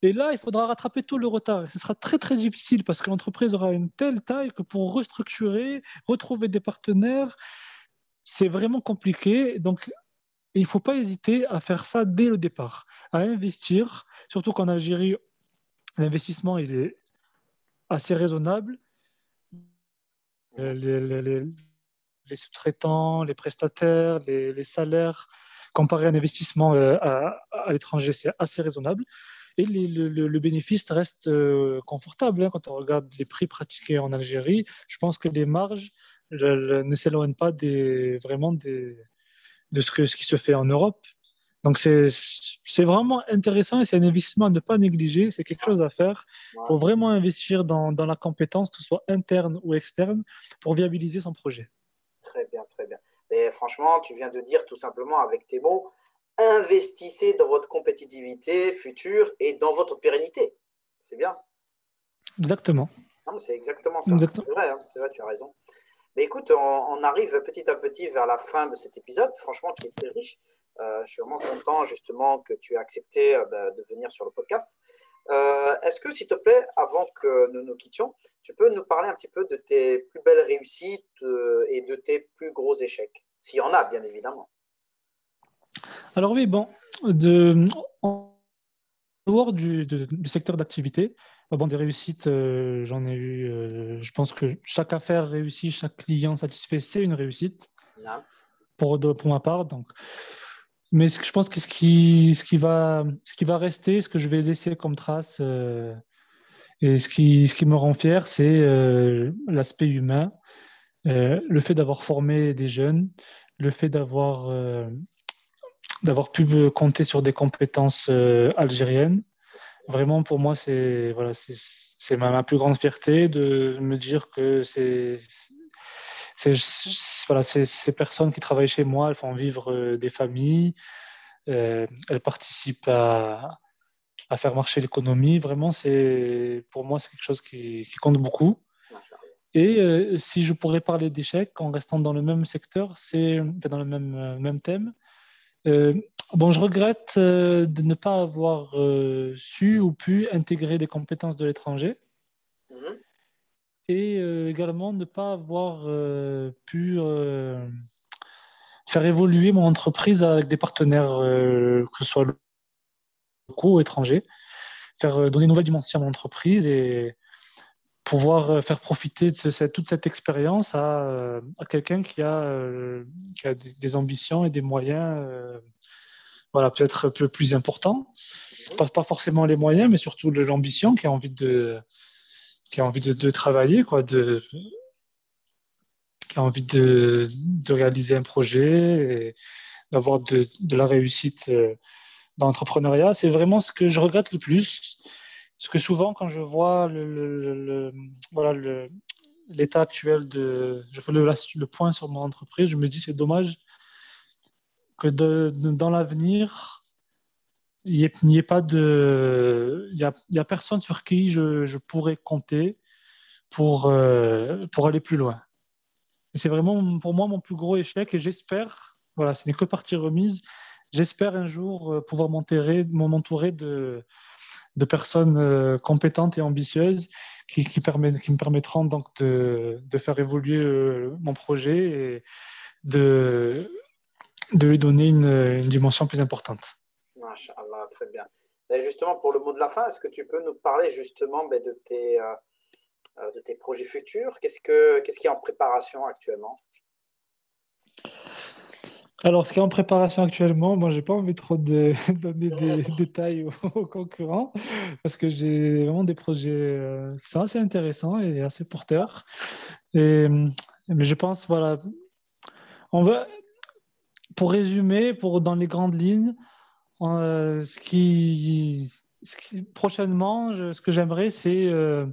Et là, il faudra rattraper tout le retard. ce sera très, très difficile parce que l'entreprise aura une telle taille que pour restructurer, retrouver des partenaires, c'est vraiment compliqué. Donc, il ne faut pas hésiter à faire ça dès le départ, à investir, surtout qu'en Algérie, l'investissement est assez raisonnable. Euh, les, sous-traitants, les prestataires, les salaires comparé à un investissement euh, à, l'étranger, c'est assez raisonnable. Et le, bénéfice reste euh, confortable. Hein. quand on regarde les prix pratiqués en Algérie, je pense que les marges ne s'éloignent pas vraiment de ce, que, ce qui se fait en Europe. Donc c'est vraiment intéressant et c'est un investissement à ne pas négliger, c'est quelque chose à faire. Faut vraiment investir dans, dans, la compétence, que ce soit interne ou externe, pour viabiliser son projet. Très bien, très bien. Mais franchement, tu viens de dire tout simplement avec tes mots, investissez dans votre compétitivité future et dans votre pérennité. C'est bien. Exactement. C'est exactement ça. C'est vrai, hein, c'est vrai, tu as raison. Mais écoute, on, arrive petit à petit vers la fin de cet épisode, franchement, qui est très riche. Euh, je suis vraiment content justement que tu aies accepté euh, bah, de venir sur le podcast. Euh, est-ce que, s'il te plaît, avant que nous nous quittions, tu peux nous parler un petit peu de tes plus belles réussites euh, et de tes plus gros échecs? S'il y en a, bien évidemment. Alors oui, bon, de, en dehors du, secteur d'activité, bon, des réussites, euh, j'en ai eu, je pense que chaque affaire réussie, chaque client satisfait, c'est une réussite pour, pour ma part. Donc, mais je pense que ce qui, va, rester, ce que je vais laisser comme trace, euh, et ce qui, me rend fier, c'est euh, l'aspect humain, euh, le fait d'avoir formé des jeunes, le fait d'avoir pu compter sur des compétences algériennes. Vraiment, pour moi, c'est voilà, c'est ma, plus grande fierté de me dire que c'est voilà, ces personnes qui travaillent chez moi, elles font vivre euh, des familles, euh, elles participent à, faire marcher l'économie. Vraiment, c'est pour moi, c'est quelque chose qui, compte beaucoup. Et euh, si je pourrais parler d'échecs en restant dans le même secteur, c'est dans le même, même thème. bon, je regrette de ne pas avoir su ou pu intégrer des compétences de l'étranger et euh, également ne pas avoir euh, pu euh, faire évoluer mon entreprise avec des partenaires, que ce soit locaux ou étrangers, faire donner une nouvelle dimension à mon entreprise et pouvoir faire profiter de toute cette expérience à, quelqu'un qui a, des, ambitions et des moyens voilà, peut-être un peu plus importants. Pas, pas forcément les moyens, mais surtout l'ambition, qui a envie de, qui a envie de, travailler, quoi, de, qui a envie de, réaliser un projet et d'avoir de, la réussite euh, dans l'entrepreneuriat. C'est vraiment ce que je regrette le plus. Parce que souvent, quand je vois le, voilà, l'état actuel de. Je fais le, point sur mon entreprise, je me dis c'est dommage que dans l'avenir, n'y a, pas de, il y a, personne sur qui je, pourrais compter pour, euh, pour aller plus loin. C'est vraiment pour moi mon plus gros échec et j'espère, voilà, ce n'est que partie remise, j'espère un jour euh, pouvoir m'entourer de, de personnes euh, compétentes et ambitieuses qui, qui, qui me permettront donc de, de faire évoluer mon projet et de, de lui donner une, une dimension plus importante. Très bien. Et justement, pour le mot de la fin, est-ce que tu peux nous parler justement ben, de, tes, euh, euh, de tes projets futurs? Qu'est-ce qu'est-ce qui est en préparation actuellement? Alors, ce qui est en préparation actuellement, moi, j'ai pas envie trop de donner des détails aux, concurrents parce que j'ai vraiment des projets euh, qui sont assez intéressants et assez porteurs. Et, mais je pense, voilà, on va, pour résumer, pour dans les grandes lignes, euh, ce, qui, prochainement, ce que j'aimerais, c'est euh,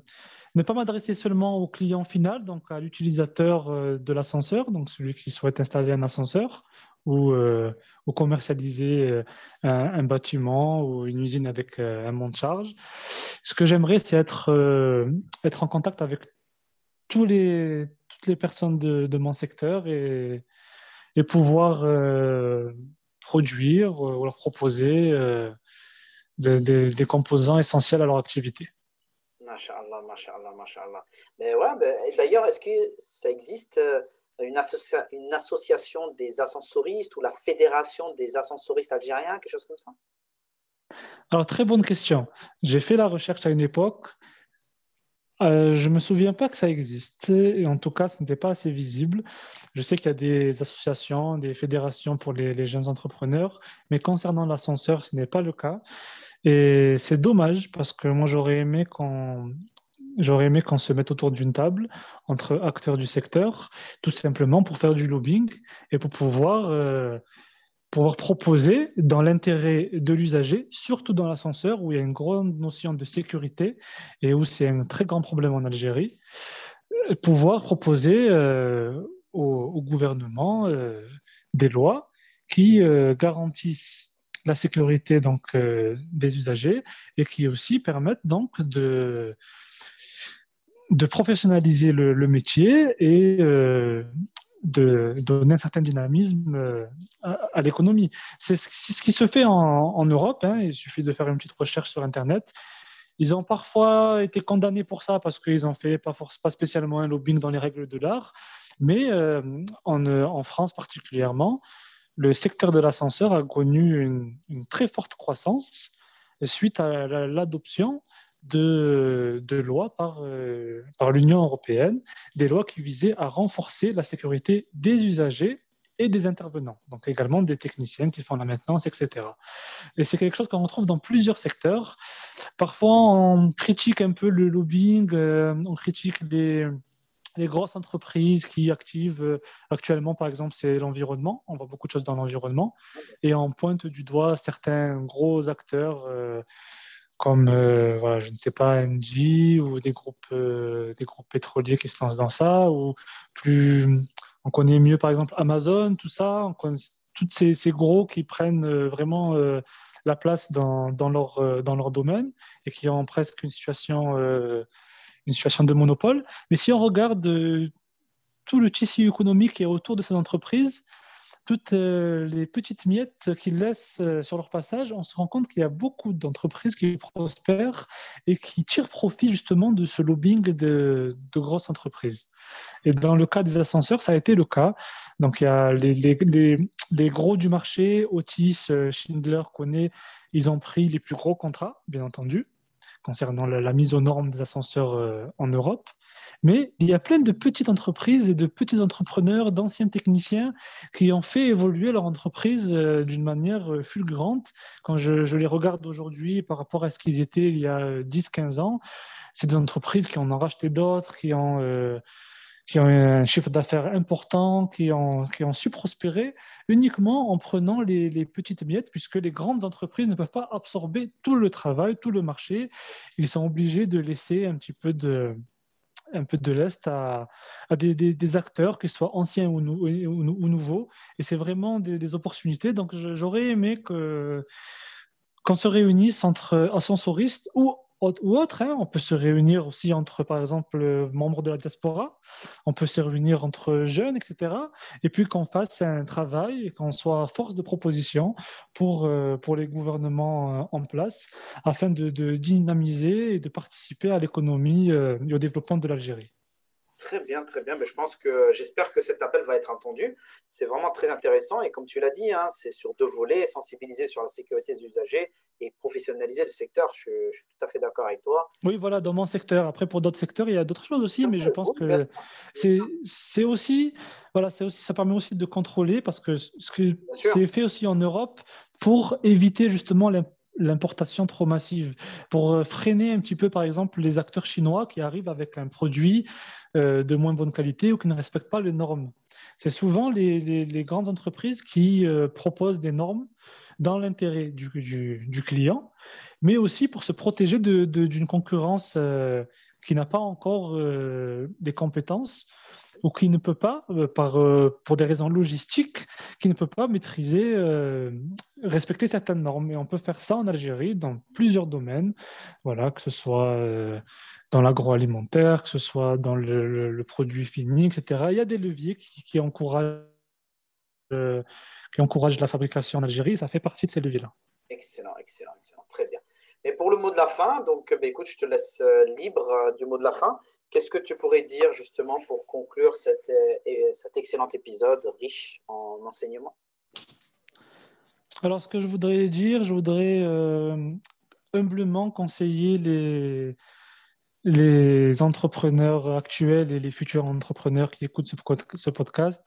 ne pas m'adresser seulement au client final, donc à l'utilisateur euh, de l'ascenseur, donc celui qui souhaite installer un ascenseur ou, ou commercialiser un, bâtiment ou une usine avec un monte charge. Ce que j'aimerais, c'est être, être en contact avec toutes les personnes de, mon secteur et pouvoir produire euh, ou leur proposer euh, des, composants essentiels à leur activité. Masha'Allah, masha'Allah, masha'Allah. Mais ouais, d'ailleurs, est-ce que ça existe euh, une, une association des ascensoristes ou la fédération des ascensoristes algériens, quelque chose comme ça? Alors, très bonne question. J'ai fait la recherche à une époque. Euh, je me souviens pas que ça existe, et en tout cas, ce n'était pas assez visible. Je sais qu'il y a des associations, des fédérations pour les, jeunes entrepreneurs, mais concernant l'ascenseur, ce n'est pas le cas. Et c'est dommage parce que moi, j'aurais aimé qu'on j'aurais aimé qu'on se mette autour d'une table entre acteurs du secteur, tout simplement pour faire du lobbying et pour pouvoir euh, pouvoir proposer dans l'intérêt de l'usager, surtout dans l'ascenseur où il y a une grande notion de sécurité et où c'est un très grand problème en Algérie, euh, pouvoir proposer euh, au, gouvernement euh, des lois qui garantissent la sécurité donc des usagers et qui aussi permettent donc de de professionnaliser le, le métier et de donner un certain dynamisme euh, à, l'économie. C'est ce qui se fait en, Europe. Hein. il suffit de faire une petite recherche sur Internet. Ils ont parfois été condamnés pour ça parce qu'ils n'ont fait pas, pas spécialement un lobbying dans les règles de l'art. Mais euh, en, France particulièrement, le secteur de l'ascenseur a connu une, très forte croissance suite à l'adoption de, lois par, euh, par l'Union européenne, des lois qui visaient à renforcer la sécurité des usagers et des intervenants, donc également des techniciens qui font la maintenance, etc. Et c'est quelque chose qu'on retrouve dans plusieurs secteurs. Parfois, on critique un peu le lobbying, euh, on critique les, les grosses entreprises qui activent euh, actuellement, par exemple, c'est l'environnement. On voit beaucoup de choses dans l'environnement. Et on pointe du doigt certains gros acteurs comme euh, voilà, je ne sais pas Engie ou des groupes euh, des groupes pétroliers qui se lancent dans ça ou plus on connaît mieux par exemple Amazon tout ça on connaît tous ces, ces, gros qui prennent euh, vraiment la place dans, dans, leur dans leur domaine et qui ont presque une situation une situation de monopole. Mais si on regarde tout le tissu économique qui est autour de ces entreprises toutes euh, les petites miettes qu'ils laissent euh, sur leur passage, on se rend compte qu'il y a beaucoup d'entreprises qui prospèrent et qui tirent profit justement de ce lobbying de, grosses entreprises. Et dans le cas des ascenseurs, ça a été le cas. Donc il y a les, les, gros du marché, Otis, euh, Schindler, connaît, ils ont pris les plus gros contrats, bien entendu, concernant la, mise aux normes des ascenseurs en Europe. Mais il y a plein de petites entreprises et de petits entrepreneurs, d'anciens techniciens qui ont fait évoluer leur entreprise euh, d'une manière euh, fulgurante. Quand je, les regarde aujourd'hui par rapport à ce qu'ils étaient il y a 10-15 ans, c'est des entreprises qui en ont racheté d'autres, qui ont... Euh, qui ont un chiffre d'affaires important, qui ont, qui ont su prospérer uniquement en prenant les, les, petites miettes, puisque les grandes entreprises ne peuvent pas absorber tout le travail, tout le marché. Ils sont obligés de laisser un petit peu de, un peu de l'Est à, des, acteurs, qu'ils soient anciens ou, ou, nouveaux. Et c'est vraiment des, opportunités. Donc j'aurais aimé que qu'on se réunisse entre ascensoristes ou ou autre. Hein. On peut se réunir aussi entre, par exemple, membres de la diaspora. On peut se réunir entre jeunes, etc. Et puis qu'on fasse un travail et qu'on soit force de proposition pour, euh, pour les gouvernements euh, en place afin de, de dynamiser et de participer à l'économie euh, et au développement de l'Algérie. Très bien, très bien. Mais je pense que j'espère que cet appel va être entendu. C'est vraiment très intéressant. Et comme tu l'as dit, hein, c'est sur deux volets sensibiliser sur la sécurité des usagers et professionnaliser le secteur. Je, suis tout à fait d'accord avec toi. Oui, voilà, dans mon secteur. Après, pour d'autres secteurs, il y a d'autres choses aussi, mais je pense que c'est aussi, voilà, c'est aussi, ça permet aussi de contrôler parce que ce c'est fait aussi en Europe pour éviter justement l'importation trop massive, pour euh, freiner un petit peu, par exemple, les acteurs chinois qui arrivent avec un produit euh, de moins bonne qualité ou qui ne respectent pas les normes. C'est souvent les, grandes entreprises qui euh, proposent des normes dans l'intérêt du, du, client, mais aussi pour se protéger d'une concurrence qui n'a pas encore les compétences ou qui ne peut pas, euh, par, euh, pour des raisons logistiques, qui ne peut pas maîtriser, euh, respecter certaines normes. Et on peut faire ça en Algérie dans plusieurs domaines, voilà, que ce soit dans l'agroalimentaire, que ce soit dans le, produit fini, etc. Il y a des leviers qui, qui encouragent, la fabrication en Algérie. Ça fait partie de ces leviers-là. Excellent, excellent, excellent. Très bien. Et pour le mot de la fin, donc, ben, écoute, je te laisse libre du mot de la fin. Qu'est-ce que tu pourrais dire justement pour conclure cet, euh, excellent épisode riche en enseignements? Alors, ce que je voudrais dire, je voudrais euh, humblement conseiller les, entrepreneurs actuels et les futurs entrepreneurs qui écoutent ce, podcast.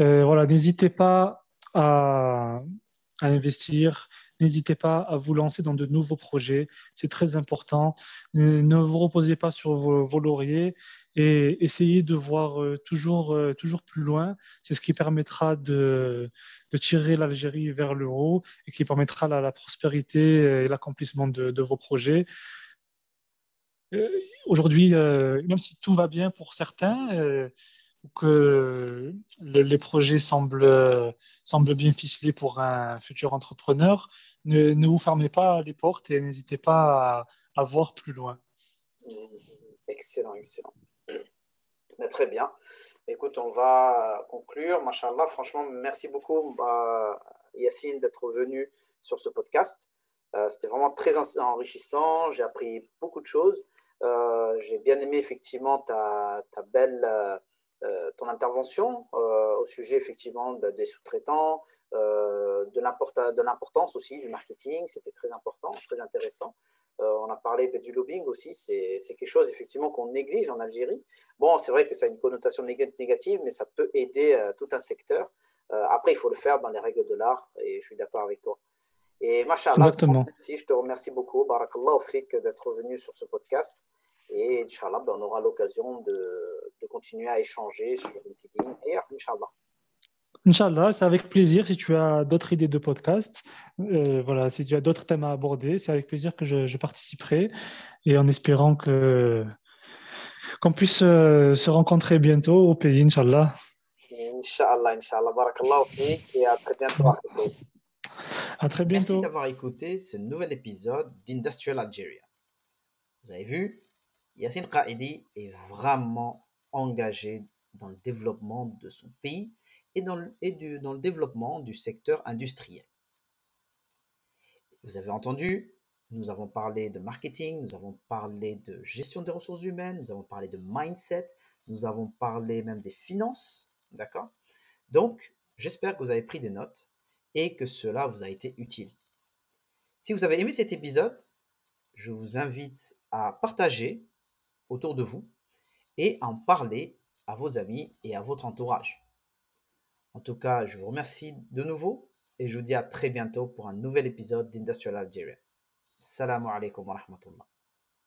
Euh, voilà, n'hésitez pas à investir, N'hésitez pas à vous lancer dans de nouveaux projets. C'est très important. Ne vous reposez pas sur vos, lauriers et essayez de voir euh, toujours, euh, toujours plus loin. C'est ce qui permettra de, tirer l'Algérie vers le haut et qui permettra la, prospérité et l'accomplissement de, vos projets. Euh, aujourd'hui, même si tout va bien pour certains, que les projets semblent, semblent bien ficelés pour un futur entrepreneur, ne, vous fermez pas les portes et n'hésitez pas à, voir plus loin. Excellent, excellent. très bien. Écoute, on va conclure. Machallah, franchement, merci beaucoup, bah, Yacine, d'être venu sur ce podcast. Euh, c'était vraiment très enrichissant. J'ai appris beaucoup de choses. Euh, j'ai bien aimé effectivement ta, ta belle, euh, ton intervention au sujet effectivement des sous-traitants, euh, de l'importance aussi du marketing, c'était très important, très intéressant. Euh, on a parlé du lobbying aussi, c'est quelque chose effectivement qu'on néglige en Algérie. Bon, c'est vrai que ça a une connotation négative, mais ça peut aider euh, tout un secteur. après, il faut le faire dans les règles de l'art, et je suis d'accord avec toi. Et machallah, je te remercie beaucoup, Barakallah, Fik, d'être venu sur ce podcast. Et Inch'Allah, ben, on aura l'occasion de, de, continuer à échanger sur LinkedIn et Inch'Allah. Inch'Allah, c'est avec plaisir. Si tu as d'autres idées de podcast, euh, voilà, si tu as d'autres thèmes à aborder, c'est avec plaisir que je, participerai et en espérant que qu'on puisse euh, se rencontrer bientôt au pays, Inch'Allah. Inch'Allah, Inch'Allah. Barakallah et à très bientôt. À très bientôt. Merci d'avoir écouté ce nouvel épisode d'Industrial Algeria. Vous avez vu, Yassine Qaidi est vraiment engagé dans le développement de son pays et dans le, et dans le développement du secteur industriel. Vous avez entendu, nous avons parlé de marketing, nous avons parlé de gestion des ressources humaines, nous avons parlé de mindset, nous avons parlé même des finances, d'accord? Donc, j'espère que vous avez pris des notes et que cela vous a été utile. Si vous avez aimé cet épisode, je vous invite à partager autour de vous et en parler à vos amis et à votre entourage. En tout cas, je vous remercie de nouveau et je vous dis à très bientôt pour un nouvel épisode d'Industrial Algeria. Salam alaikum wa rahmatullah.